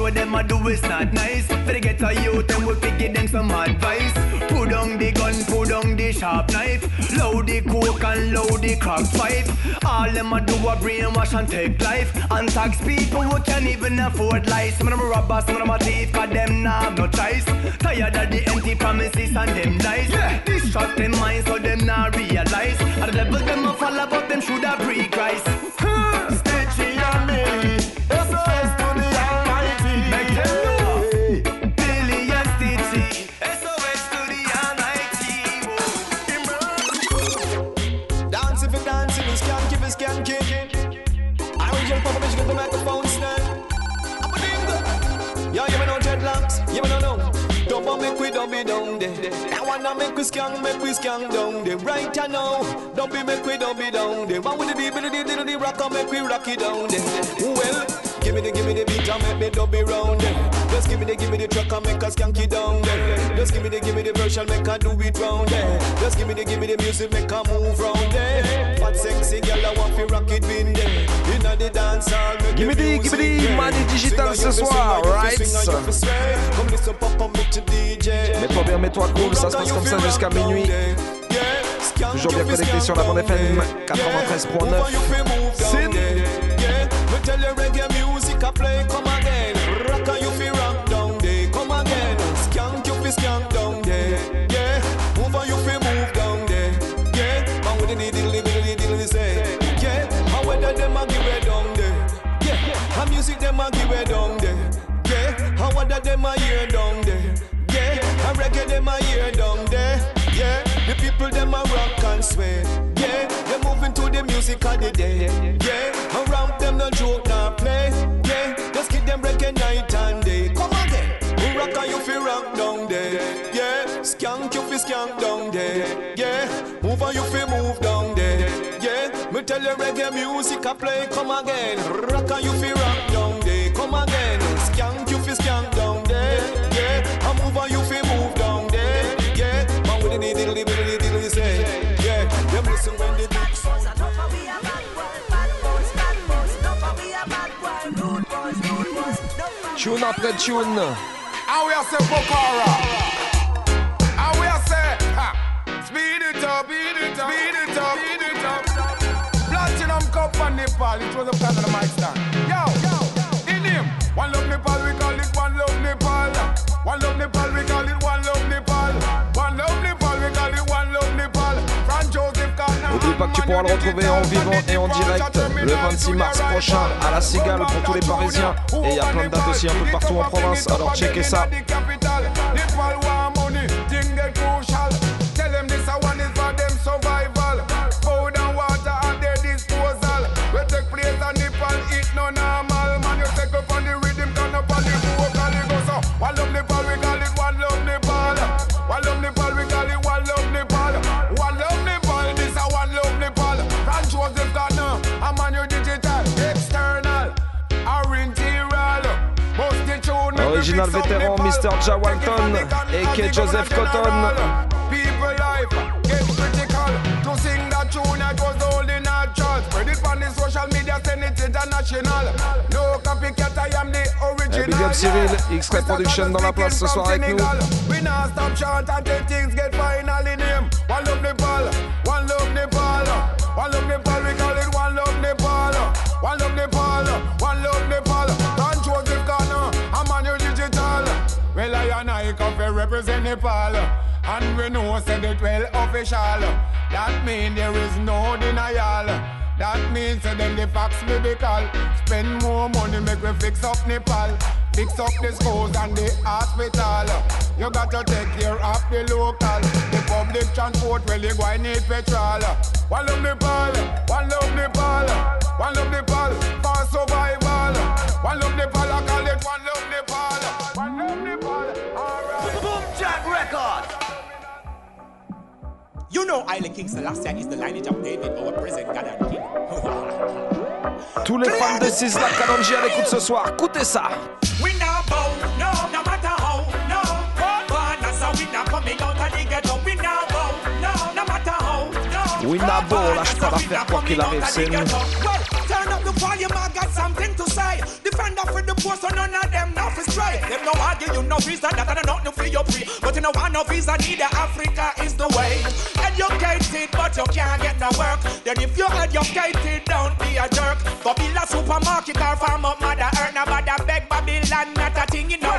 what them a do is not nice. For the get a youth, and we fi give them some advice. Put down the gun, put down the sharp knife. Load the coke and load the crack pipe. All them a do a brainwash and take life. And tax people who can't even afford life. Some of them a robbers, some of them a thief, cause them nah have no choice. Tired of the empty promises and them lies. Yeah. Distract them minds so them nah realize. And the devil them a follow, but them should have pre-Christ. Wanna make we scan, make we scan down there. Right now, don't be make we don't be down there. One with the beat, the the the rock, make we rock it down there. Well, give me the give me the beat and make me dub it round there. Just give me the give me the track and make us skank it down there. Just give me the give me the version, make her do it round there. Just give me the give me the music, make her move round there. Fat sexy girl, I want to rock it in there. Inna the dance hall, make Give me the give me the. Mani Digital ce soir, right? papa, DJ. Mets-toi bien, mets-toi cool, ça se passe comme ça jusqu'à minuit. Toujours bien connecté sur la bande FM 93.9. Sin. Music of the day. Yeah, around them no joke nor play. Yeah, just keep them breaking night and day. Come again, we rock and you feel rock down there. Yeah, skank you feel skank down there. Yeah, move and you feel move down there. Yeah, me tell you reggae music I play. Come again, rock and you feel rock Tune après tune. We are say Bokara. Are say, ha, speed it up, speed it up, speed it up, speed it up. Platinum cup and Nepal, it was a plan on the mic stand. Yo, yo, in him, one love Nepal, we call it one love Nepal. One love Nepal, we call it one Tu pourras le retrouver en vivant et en direct le 26 mars prochain à la Cigale pour tous les Parisiens. Et il y a plein de dates aussi un peu partout en province, alors checkez ça. It international. No copycat, I am the Eh, original. Big up Cyril, X-Ray Production dans la place ce soir avec nous. One love Nepal, one love Nepal, Well, I and I come to represent Nepal, and we know said it well official. That mean there is no denial. That means that them the facts biblical. Spend more money, make we fix up Nepal. Fix up the schools and the hospital. You got to take care of the local. The public transport, well, you going need petrol. One love Nepal, one love Nepal, one love Nepal for survival. One love Nepal, I call it one love You know Isla King Selassie is the lineage of David, our present God and King. Tous les fans de Kalonji à l'écoute ce soir, écoutez ça. We now bow, no, no matter how, no. Winner coming out of the ghetto. We now bow, no, no matter how, no. Winabo, lâche pas l'affaire quoi qu'il arrive, c'est nous. Well, turn up the volume, I got something to say. Defend off with the poor, so none of them now for stray. Them no argue, you no visa, that I don't know for your free. But you know, one no visa, neither Africa is the way. Educated, but you can't get no work. Then if you're educated, don't be a jerk. Go build a supermarket or farm up mother earth. Now bother beg Babylon, not a thing in no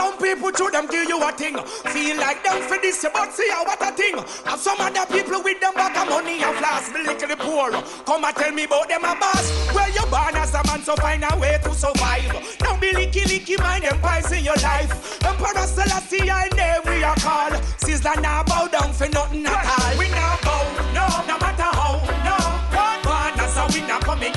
Some people to them give you a thing. Feel like them for this, but see how what a thing. Have some other people with them bag of money and flask, me little poor. Come and tell me about them a boss. Well, you born as a man, so find a way to survive. Don't be licky licky mind empires in your life. Emperor Selassie, I name we are called. Sizzler now bow down for nothing at all. We now bow, no, no matter how, no. Born as a winner coming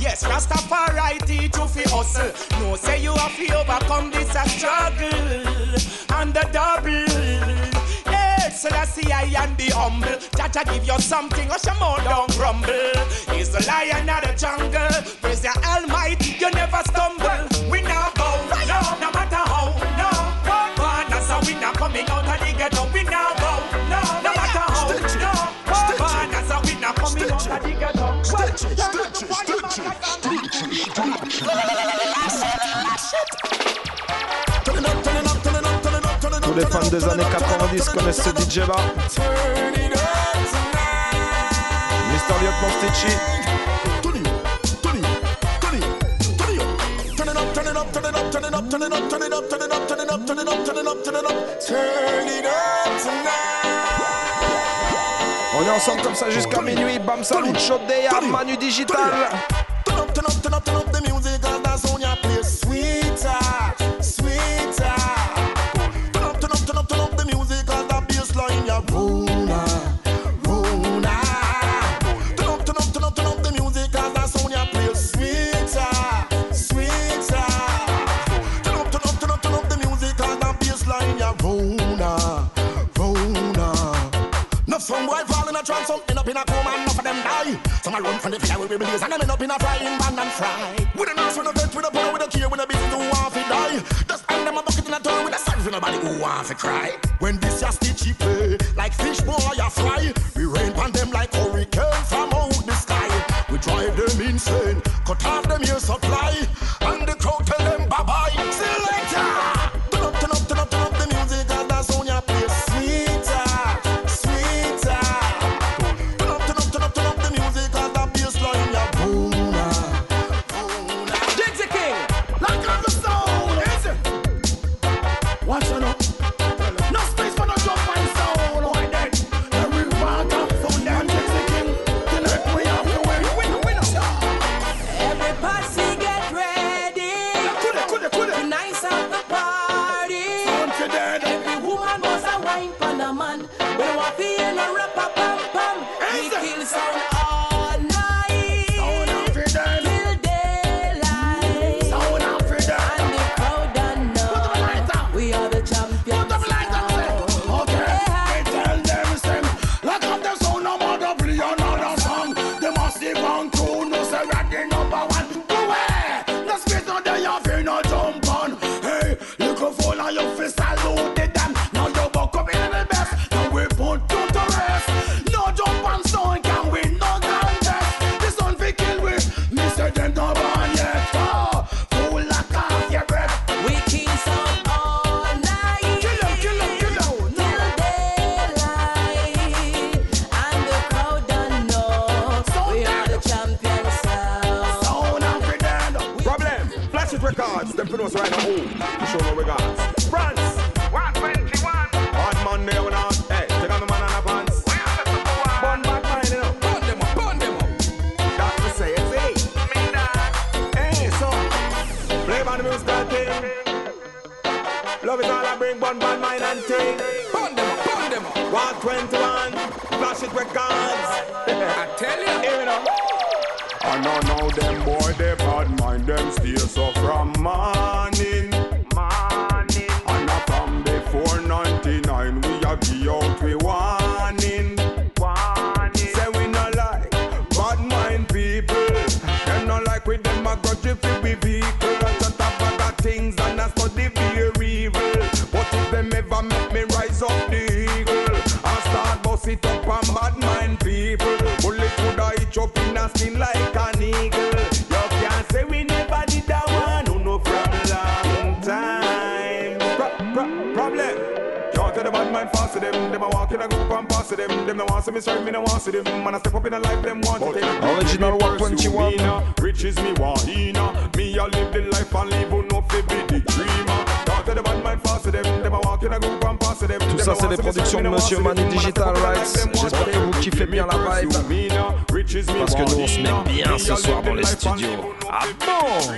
Yes, Rastafari teach you fi hustle. No say you have to overcome this a struggle and the double. So that's the I and the humble. Jaja give you something, or some more don't grumble. He's the lion of the jungle. Praise the Almighty, you never stumble. Tous les fans des années 90 connaissent ce DJ là. Mr. Lieutenant Stitchy. On est ensemble comme ça jusqu'à minuit, bam salut, shot day, Manu Digital. Turn up, turn. Some a run from the fire with rebels and them end up in a frying pan and fry. With a nurse, with a vet, with a plumber, with a key, with a business who want to die. Just hand them a bucket in a toy with a sign for nobody who wants to cry. When this your stitchy play, like fish boy, you fry. soir dans les studios. Ah bon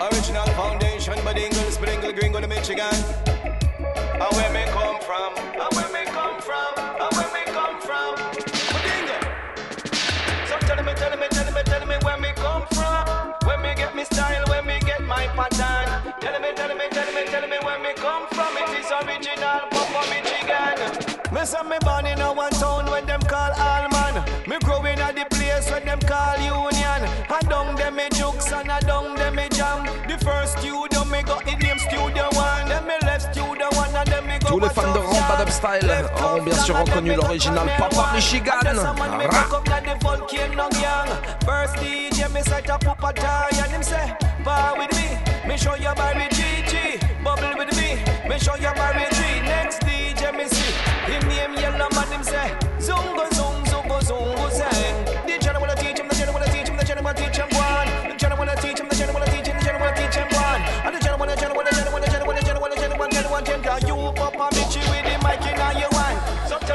Original foundation, Badingle, Springle, Gringo to Michigan. And where me come from, and where me come from, and where me come from. Badingle. So tell me, tell me, tell me, tell me where me come from. Where me get me style, where me get my pattern. Tell me, tell me. Me say me born in a one town when them call Alman. Me growing at the place when them call Union. And down them me jukes and down them me jam. The first studio me got name Studio One. Then me left Studio One and then me go Tous les fans de to Rampa Dubstyle auront bien sûr reconnu l'original Papa Michigan. First DJ, me set up up a tie and him say, bar with me. Me show you Barry GG, bubble with me. Me show you Barry G.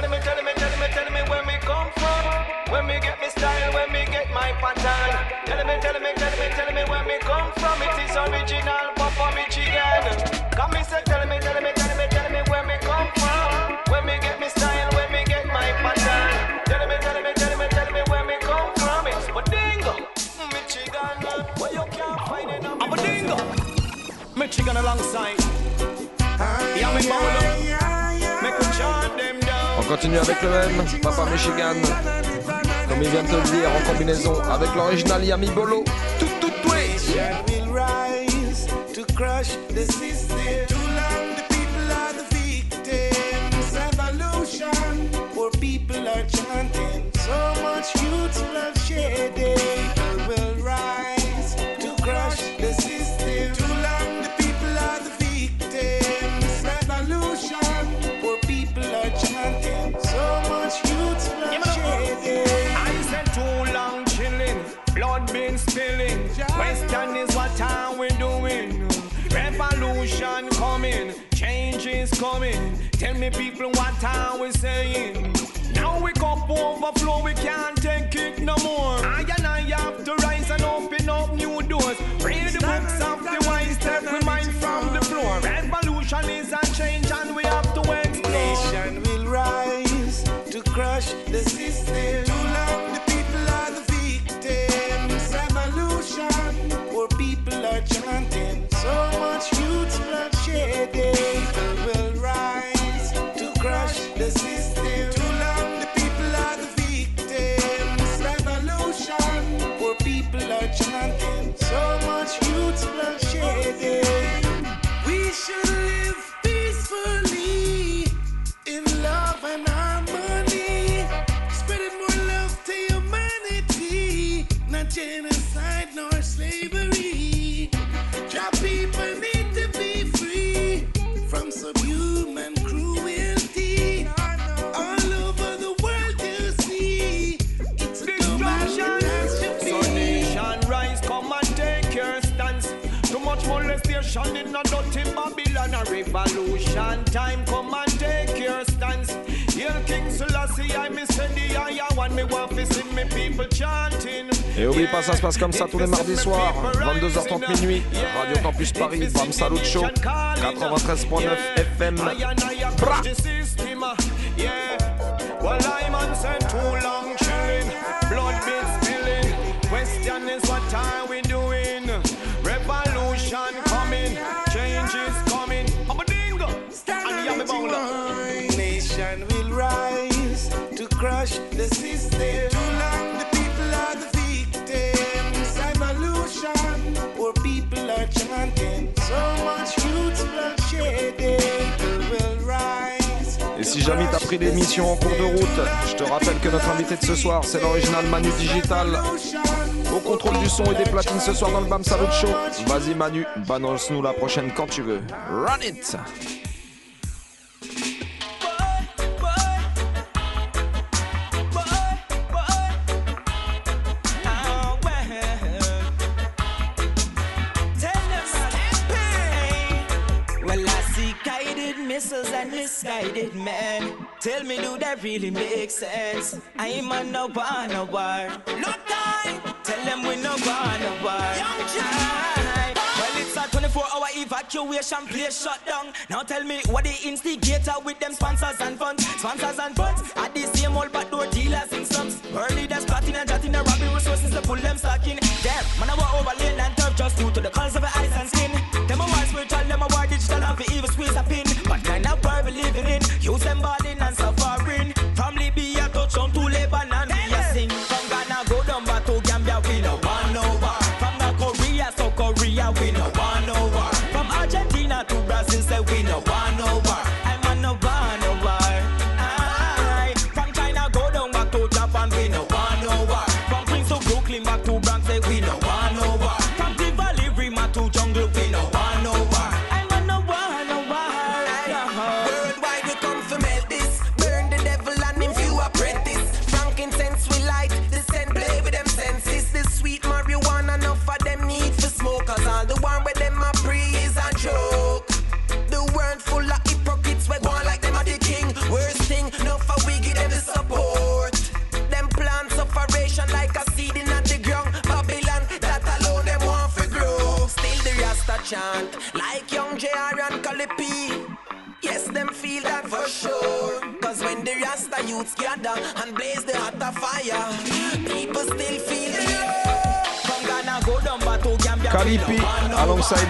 tell me, tell me, tell me, tell me where me come from. Where me get me style, where me get my pattern. Tell me, tell me, tell me, tell me where me come from. It is original, Michigan alongside. Yeah, me bowl up. Make we chant them down. On continue avec le même, Papa Michigan. Comme il vient de te le dire, en combinaison avec l'original Yami Bolo. Tout, tout, tout. Nation will rise to crush the system. Too long the people are the victims. Evolution, poor people are chanting. So much youth bloodshed. Coming. Tell me people what time we saying. Now we cup overflow, we can't take it no more. I and I have to rise and open up new doors. Read the books of the wise, take we mind from the floor. Revolution is a Paris, Bam Salut Show, 93.9 FM. Jamais t'as pris l'émission en cours de route, je te rappelle que notre invité de ce soir, c'est l'original Manu Digital. Au contrôle du son et des platines ce soir dans le Bam Salut Show. Vas-y Manu, balance-nous la prochaine quand tu veux. Run it! I'm no war, no war. No time. Tell them we no war, no war. Young Aye. Well, it's a 24 hour evacuation place shut down. Now tell me what the instigator with them sponsors and funds. Sponsors and funds are the same old backdoor dealers in slums. Early that's plotting and jotting the robbing resources to pull them stocking. Damn, man, I over Jungle,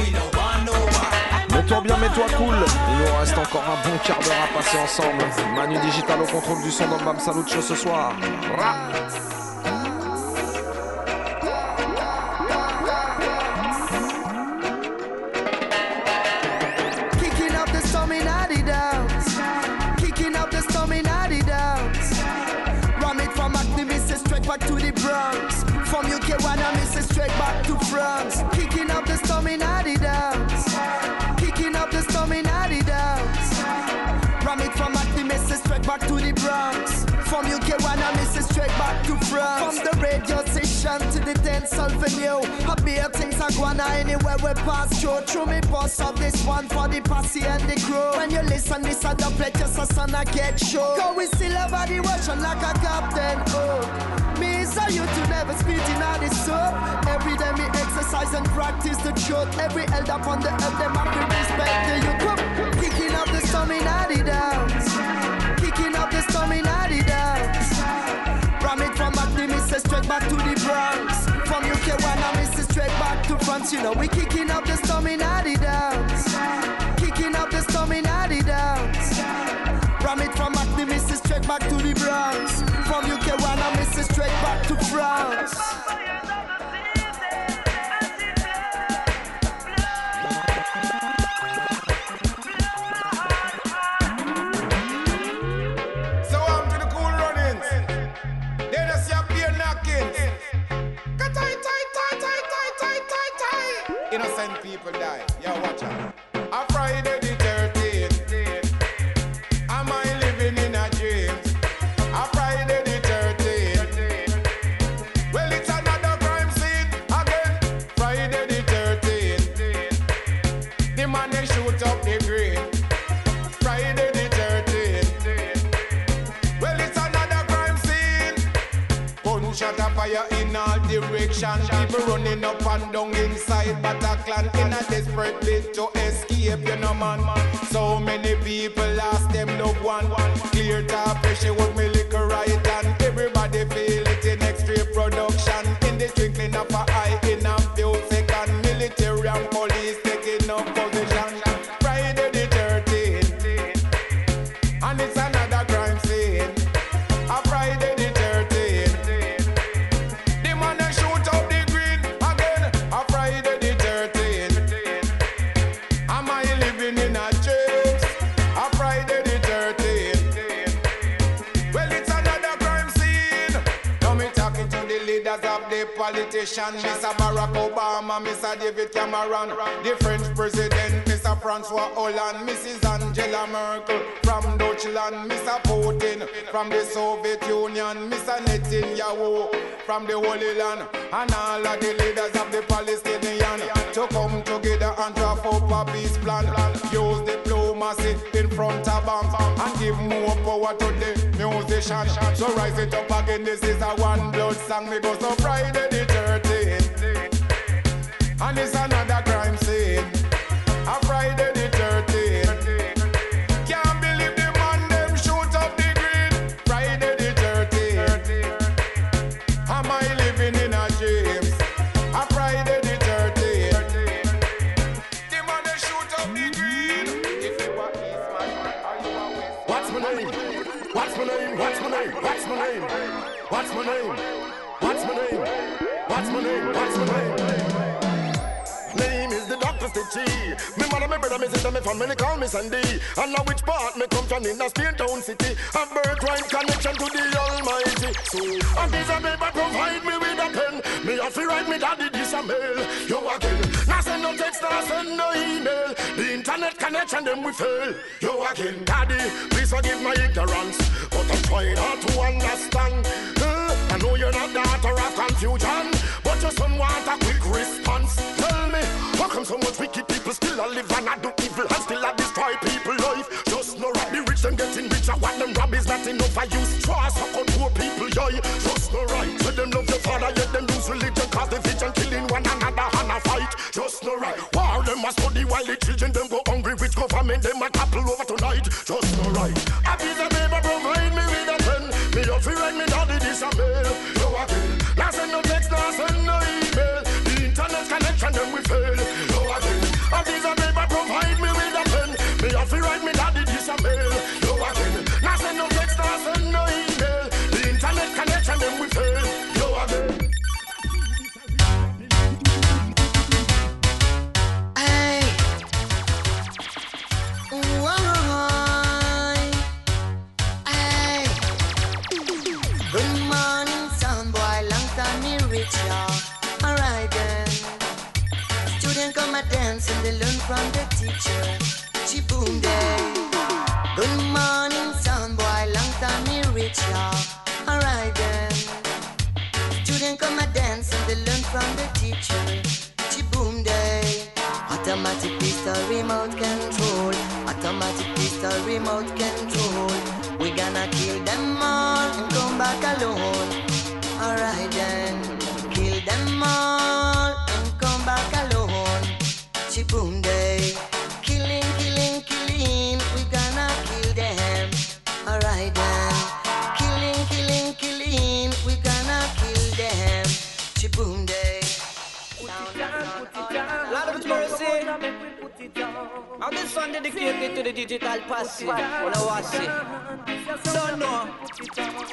we no want no war. Mets-toi bien, mets-toi cool. Il nous reste encore un bon quart d'heure à passer ensemble. Manu Digital au contrôle du son dans le Bam Salut Show ce soir. From UK, wanna miss it straight back to France. From the radio station to the dance venue. Happy things are going anywhere we pass through. Through me boss of this one for the posse and the crew. When you listen, this other play just a son I get show. Cause we still have body watching like a captain. Oh, me a you to never spit in all this soap. Every day me exercise and practice the truth. Every elder on the earth, them have to respect the youth. Kicking up the storm in the downs. Kicking up the storm Activists straight back to the Bronx. From UK, wanna miss it straight back to France. You know, we kicking up the storm in downs. Kicking up the storm in downs. Ram it from Activists straight back to the Bronx. From UK, wanna miss it straight back to France. Up and down inside Bataclan in a desperate bid to escape, you know, man. So many people lost them loved one. Clear top pressure with me liquor right and everybody feel it in extreme production. In the twinkling of a eye, in a few seconds, military and police politicians. Mr. Barack Obama, Mr. David Cameron, the French president, Mr. Francois Hollande, Mrs. Angela Merkel from Deutschland, Mr. Putin from the Soviet Union, Mr. Netanyahu from the Holy Land, and all of the leaders of the Palestinian to come together and draft up a peace plan. Use diplomacy in front of arms and give more power to the musicians. So rise it up again. This is a one blood song. We go so Friday the 13th, and it's another crime scene. A Friday doctor Me mother, me brother, me sister, me family call me Sandy. And now which part me come from in a Spain town city. A birthright connection to the Almighty. So, and this a paper provide me with a pen. Me have to write me daddy this a mail. You again. Now send no text, now send no email. The internet connection them we fail. You again, daddy. Please forgive my ignorance, but I'm trying hard to understand. I know you're not the author of confusion, but your son want a quick response. Tell me, how come so much wicked people still a live and I do evil and still a destroy people life? Just no right, the rich them getting richer, what them rob is not enough. I use trust, suck out poor people, yoy. Just no right, let them love their father, yet them lose religion, cause division, killing one another and a fight. Just no right, war them a study while the children them go hungry, which government them a topple over tonight. Just no right, a piece of paper provide from the teacher. Chiboom day. Good morning, son boy. Long time me reach ya. Alright then. Student come a dance and they learn from the teacher. And this one dedicated to the digital passive. Wanna watch it? Don't know.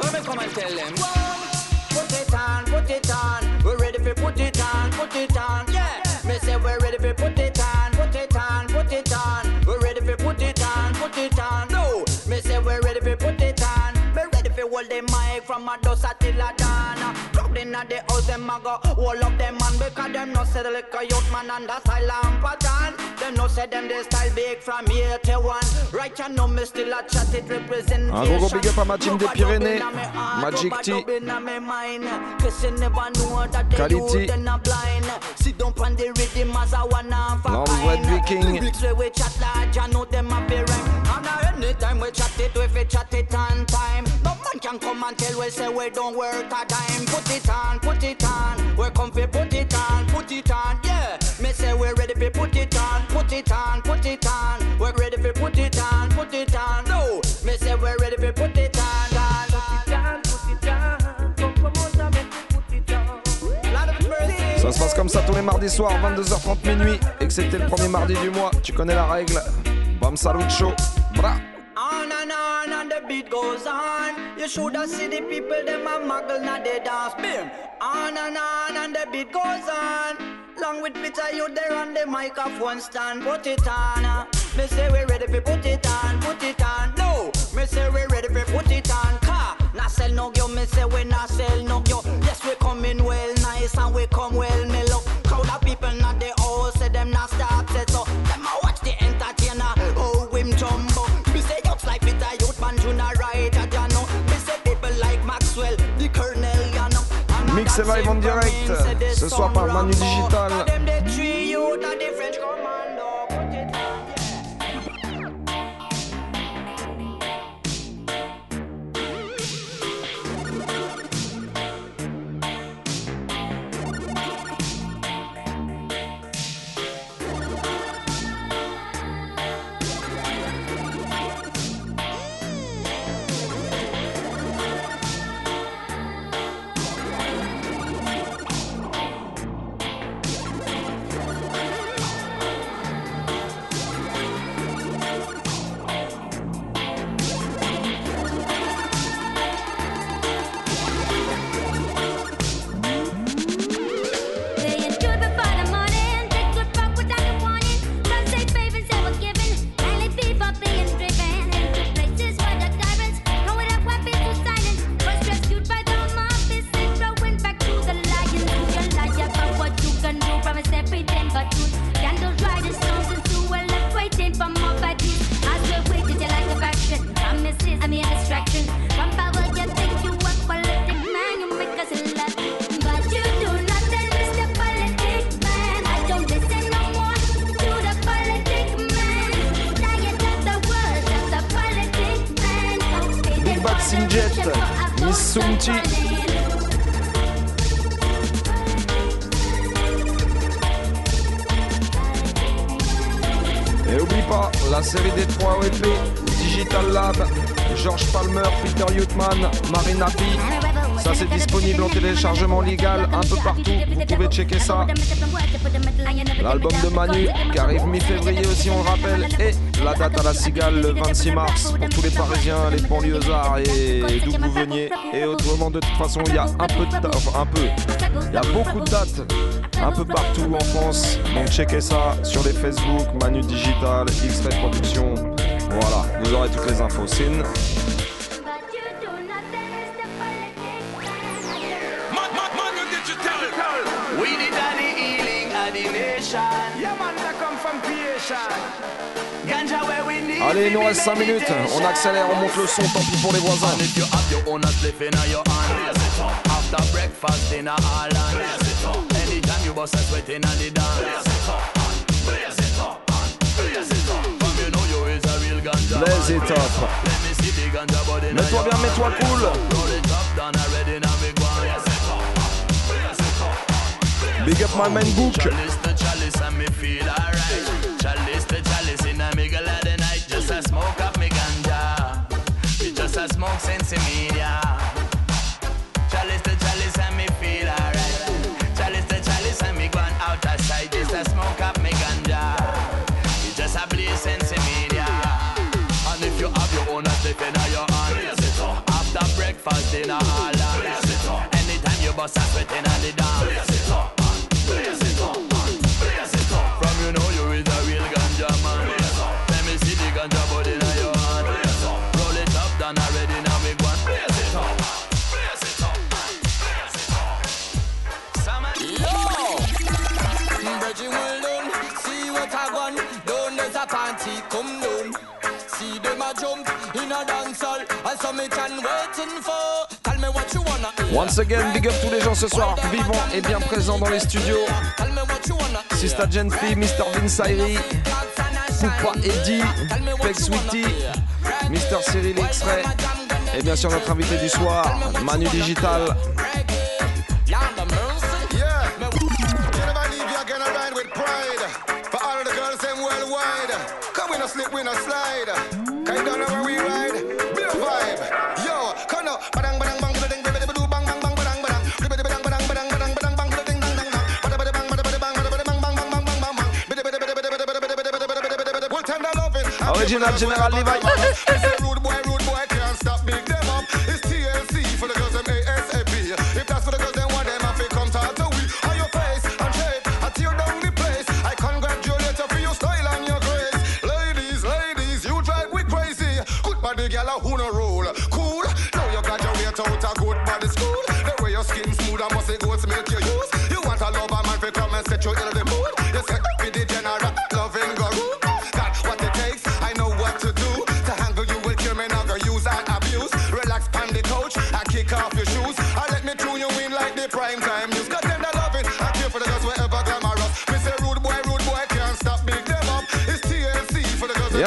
Let me come and tell them. Put it on, put it on. We're ready for put it on, put it on. Yeah. Me say we're ready for put it on, put it on, put it on. We're ready for put it on, put it on. No. Me say we're ready for put it on. Me ready for hold the mic from a dust till a dawn. Crowd inna the them a go all of them man because them no say youth man and the silent pattern. Them no say them they style big from here to one. Right you know me still a chat it representation. Un gros gros big up à ma team des Pyrénées, Magic T, Quality. Landred Viking. I anytime we chat it, we chat it on time. Can come and tell we say we don't work a dime. Put it on, put it on. We come fi put it on, put it on. Yeah, me say we ready fi put it on, put it on, put it on. We ready fi put it on, put it on. No, me say we ready fi put it on. Ça se passe comme ça tous les mardis soirs, 22h30 minuit, excepté le premier mardi du mois. Tu connais la règle. Bam Salut Show. Bra. On and on and the beat goes on. You should have seen the people them a muggle na they dance. Bim. On and on and the beat goes on. Long with Peter, you there on the microphone stand. Put it on. uh. Me say we ready for put it on, put it on. No, me say we ready for put it on. Car, not sell no girl. Me say we not sell no girl. Yes, we coming well nice and we come well mellow. Crowd Mix et live en direct ce soir par Manu Digital. Bad Sinjet, Miss Sumti. Et oublie pas, la série des 3 EP, Digital Lab, George Palmer, Peter Yutman, Marina P. Ça c'est disponible en téléchargement légal un peu partout, vous pouvez checker ça. L'album de Manu qui arrive mi-février aussi on le rappelle. Et la date à la Cigale le 26 mars pour tous les Parisiens, les banlieusards et d'où vous veniez. Et autrement de toute façon il y a un peu de date, enfin, un peu. Il y a beaucoup de dates un peu partout en France. Donc checkez ça sur les Facebook, Manu Digital, X-Ray Production. Voilà, vous aurez toutes les infos. Sin. We the daddy healing. Yeah, man, Allez, il nous reste 5 minutes. On accélère, on monte le son, tant pis pour les voisins. Blaze it. Mets-toi bien, mets-toi cool. Big up my man Book. Chalice to chalice me feel alright. Chalice to chalice in a middle of the night. Just a smoke up me ganja. Just a smoke the media. Chalice to chalice me feel alright. Chalice to chalice me gone out of sight. Just a smoke up me ganja. Just a blaze the media. And if you have your own a slip in your hand. After breakfast Anytime you bust a sweat in the dance a dance hall. And some it and waiting for. Tell me what you wanna hear. Once again, big up tous les gens ce soir, vivants et bien présents dans les studios. Sista Genfi, Mr. Vince Ayri, Poupa Eddie, Peg Sweetie, Mr. Cyril X-Ray, et bien sûr notre invité du soir, Manu Digital. Yeah. You never leave, you're gonna ride with pride. For all the girls, them worldwide. Come we no slip, we no slide. Kind of know where we Original General. Rude boy, rude boy, can't stop, big them up. It's TLC for the girls, them ASAP. If that's for the girls, then what them have to come talk to we. On your face and shape, I tear down the place. I congratulate you for your style and your grace. Ladies, ladies, you drive we crazy. Good body, girl, who no roll. Cool, now you graduate out a good body school. The way your skin smooth, I must say goats make you use. You want a lover man to come and set you in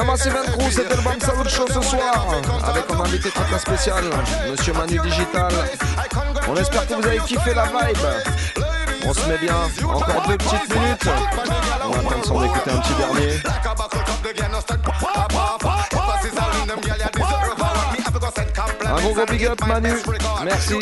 Et un Massive c'était le Bam Salut Show ce soir, avec comme invité très très spécial, Monsieur Manu Digital. On espère que vous avez kiffé la vibe. On se met bien, encore deux petites minutes. On va attendre s'en écouter un petit dernier. Un gros gros big up Manu, merci.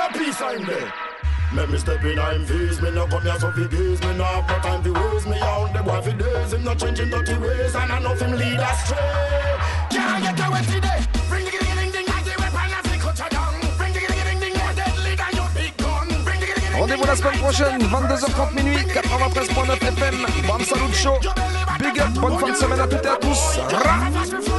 A piece I'm there. Let me step in I'm fees, me no come here so fi gaze Me no have no time fi waste. Me out the boy fi days. Him no changing dirty ways. And I know him lead astray. Can't get away today. La semaine prochaine, 22h30 minuit, 93.9 FM. Bam Salut Show. Big up, bonne fin de semaine à toutes et à tous.